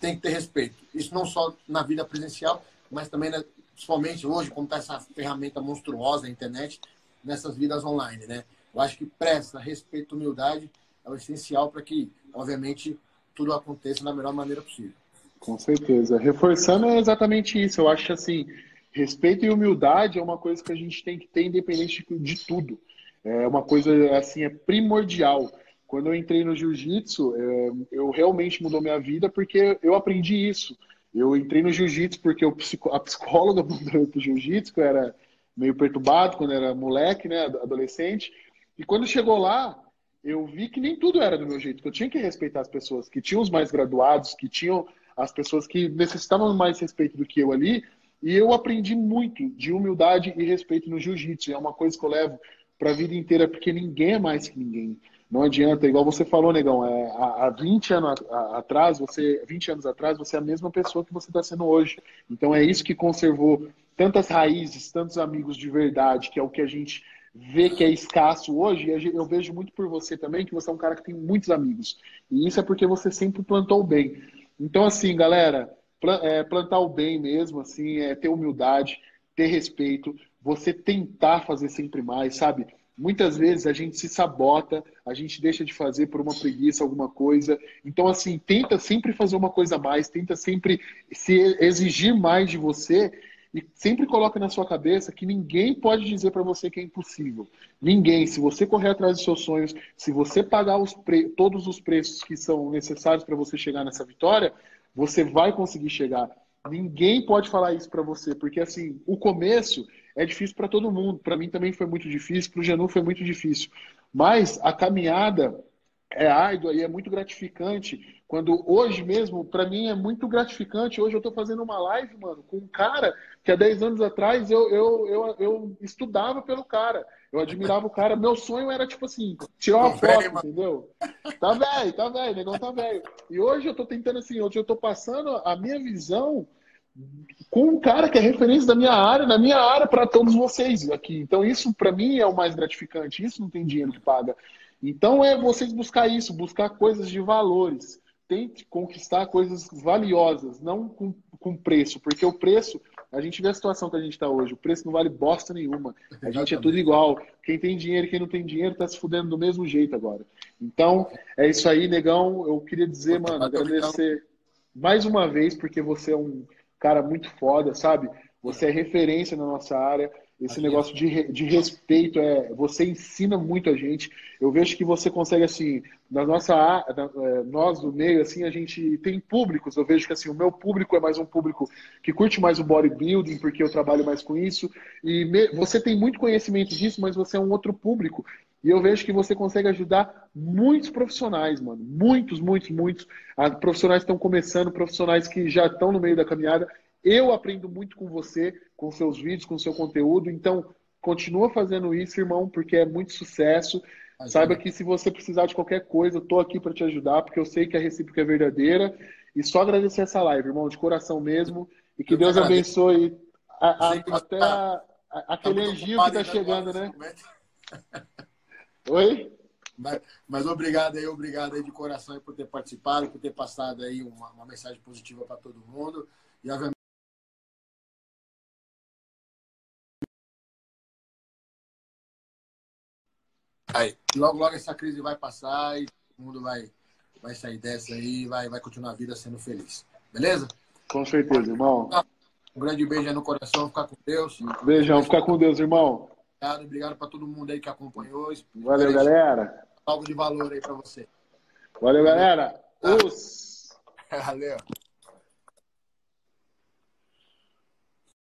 tem que ter respeito. Isso não só na vida presencial, mas também, né, principalmente hoje, como está essa ferramenta monstruosa, a internet, nessas vidas online, né? Eu acho que presta respeito, humildade é o essencial para que, obviamente, tudo aconteça da melhor maneira possível. Com certeza. Reforçando é exatamente isso. Eu acho assim, respeito e humildade é uma coisa que a gente tem que ter independente de tudo. É uma coisa assim, é primordial. Quando eu entrei no jiu-jitsu, é, eu realmente mudou minha vida porque eu aprendi isso. Eu entrei no jiu-jitsu porque a psicóloga mandou para o jiu-jitsu, que eu era meio perturbado quando era moleque, né, adolescente. E quando chegou lá, eu vi que nem tudo era do meu jeito, que eu tinha que respeitar as pessoas, que tinham os mais graduados, que tinham as pessoas que necessitavam mais respeito do que eu ali. E eu aprendi muito de humildade e respeito no jiu-jitsu. É uma coisa que eu levo para a vida inteira, porque ninguém é mais que ninguém. Não adianta, igual você falou, negão, é, há, há 20 anos atrás, você, 20 anos atrás, você é a mesma pessoa que você está sendo hoje. Então é isso que conservou tantas raízes, tantos amigos de verdade, que é o que a gente vê que é escasso hoje. E eu vejo muito por você também, que você é um cara que tem muitos amigos. E isso é porque você sempre plantou bem. Então, assim, galera, é, plantar o bem mesmo, assim, é ter humildade, ter respeito, você tentar fazer sempre mais, sabe? Muitas vezes a gente se sabota, a gente deixa de fazer por uma preguiça, alguma coisa. Então, assim, tenta sempre fazer uma coisa a mais, tenta sempre se exigir mais de você e sempre coloca na sua cabeça que ninguém pode dizer para você que é impossível. Ninguém. Se você correr atrás dos seus sonhos, se você pagar os pre... todos os preços que são necessários para você chegar nessa vitória, você vai conseguir chegar. Ninguém pode falar isso para você, porque assim, o começo é difícil para todo mundo. Para mim também foi muito difícil, para o Janu foi muito difícil. Mas a caminhada é árdua e é muito gratificante. Quando hoje mesmo, para mim é muito gratificante. Hoje eu estou fazendo uma live, mano, com um cara que há 10 anos atrás eu, eu, eu, eu estudava pelo cara. Eu admirava o cara. Meu sonho era, tipo assim, tirar uma foto, entendeu? Tá velho, tá velho, negão tá velho. E hoje eu tô tentando assim, hoje eu tô passando a minha visão com um cara que é referência da minha área, na minha área para todos vocês aqui. Então isso para mim é o mais gratificante. Isso não tem dinheiro que paga. Então é vocês buscar isso, buscar coisas de valores. Tente conquistar coisas valiosas, não com, com preço, porque o preço a gente vê a situação que a gente está hoje. O preço não vale bosta nenhuma. A gente é tudo igual. Quem tem dinheiro e quem não tem dinheiro está se fudendo do mesmo jeito agora. Então, é isso aí, negão. Eu queria dizer, mano, agradecer mais uma vez, porque você é um cara muito foda, sabe? Você é referência na nossa área. Esse Aqui. negócio de, de respeito é. Você ensina muito a gente. Eu vejo que você consegue, assim, na nossa é, nós do meio, assim, a gente tem públicos. Eu vejo que assim, o meu público é mais um público que curte mais o bodybuilding, porque eu trabalho mais com isso. E me, você tem muito conhecimento disso, mas você é um outro público. E eu vejo que você consegue ajudar muitos profissionais, mano. Muitos, muitos, muitos. Ah, profissionais estão começando, profissionais que já estão no meio da caminhada. Eu aprendo muito com você, com seus vídeos, com seu conteúdo. Então, continua fazendo isso, irmão, porque é muito sucesso. Saiba que se você precisar de qualquer coisa, eu estou aqui para te ajudar, porque eu sei que a recíproca é verdadeira. E só agradecer essa live, irmão, de coração mesmo. E que eu Deus abençoe a, a, até tá, a, aquele energia que está chegando, né? Oi? Mas, mas, obrigado aí, obrigado aí de coração aí por ter participado, por ter passado aí uma, uma mensagem positiva para todo mundo. E obviamente Aí, logo, logo essa crise vai passar e todo mundo vai, vai sair dessa aí e vai, vai continuar a vida sendo feliz. Beleza? Com certeza, irmão. Um grande beijo aí no coração, ficar com Deus. Beijão, ficar com Deus, irmão. Obrigado, obrigado para todo mundo aí que acompanhou. Valeu, galera. Algo de valor aí para você. Valeu, galera. Os... Valeu.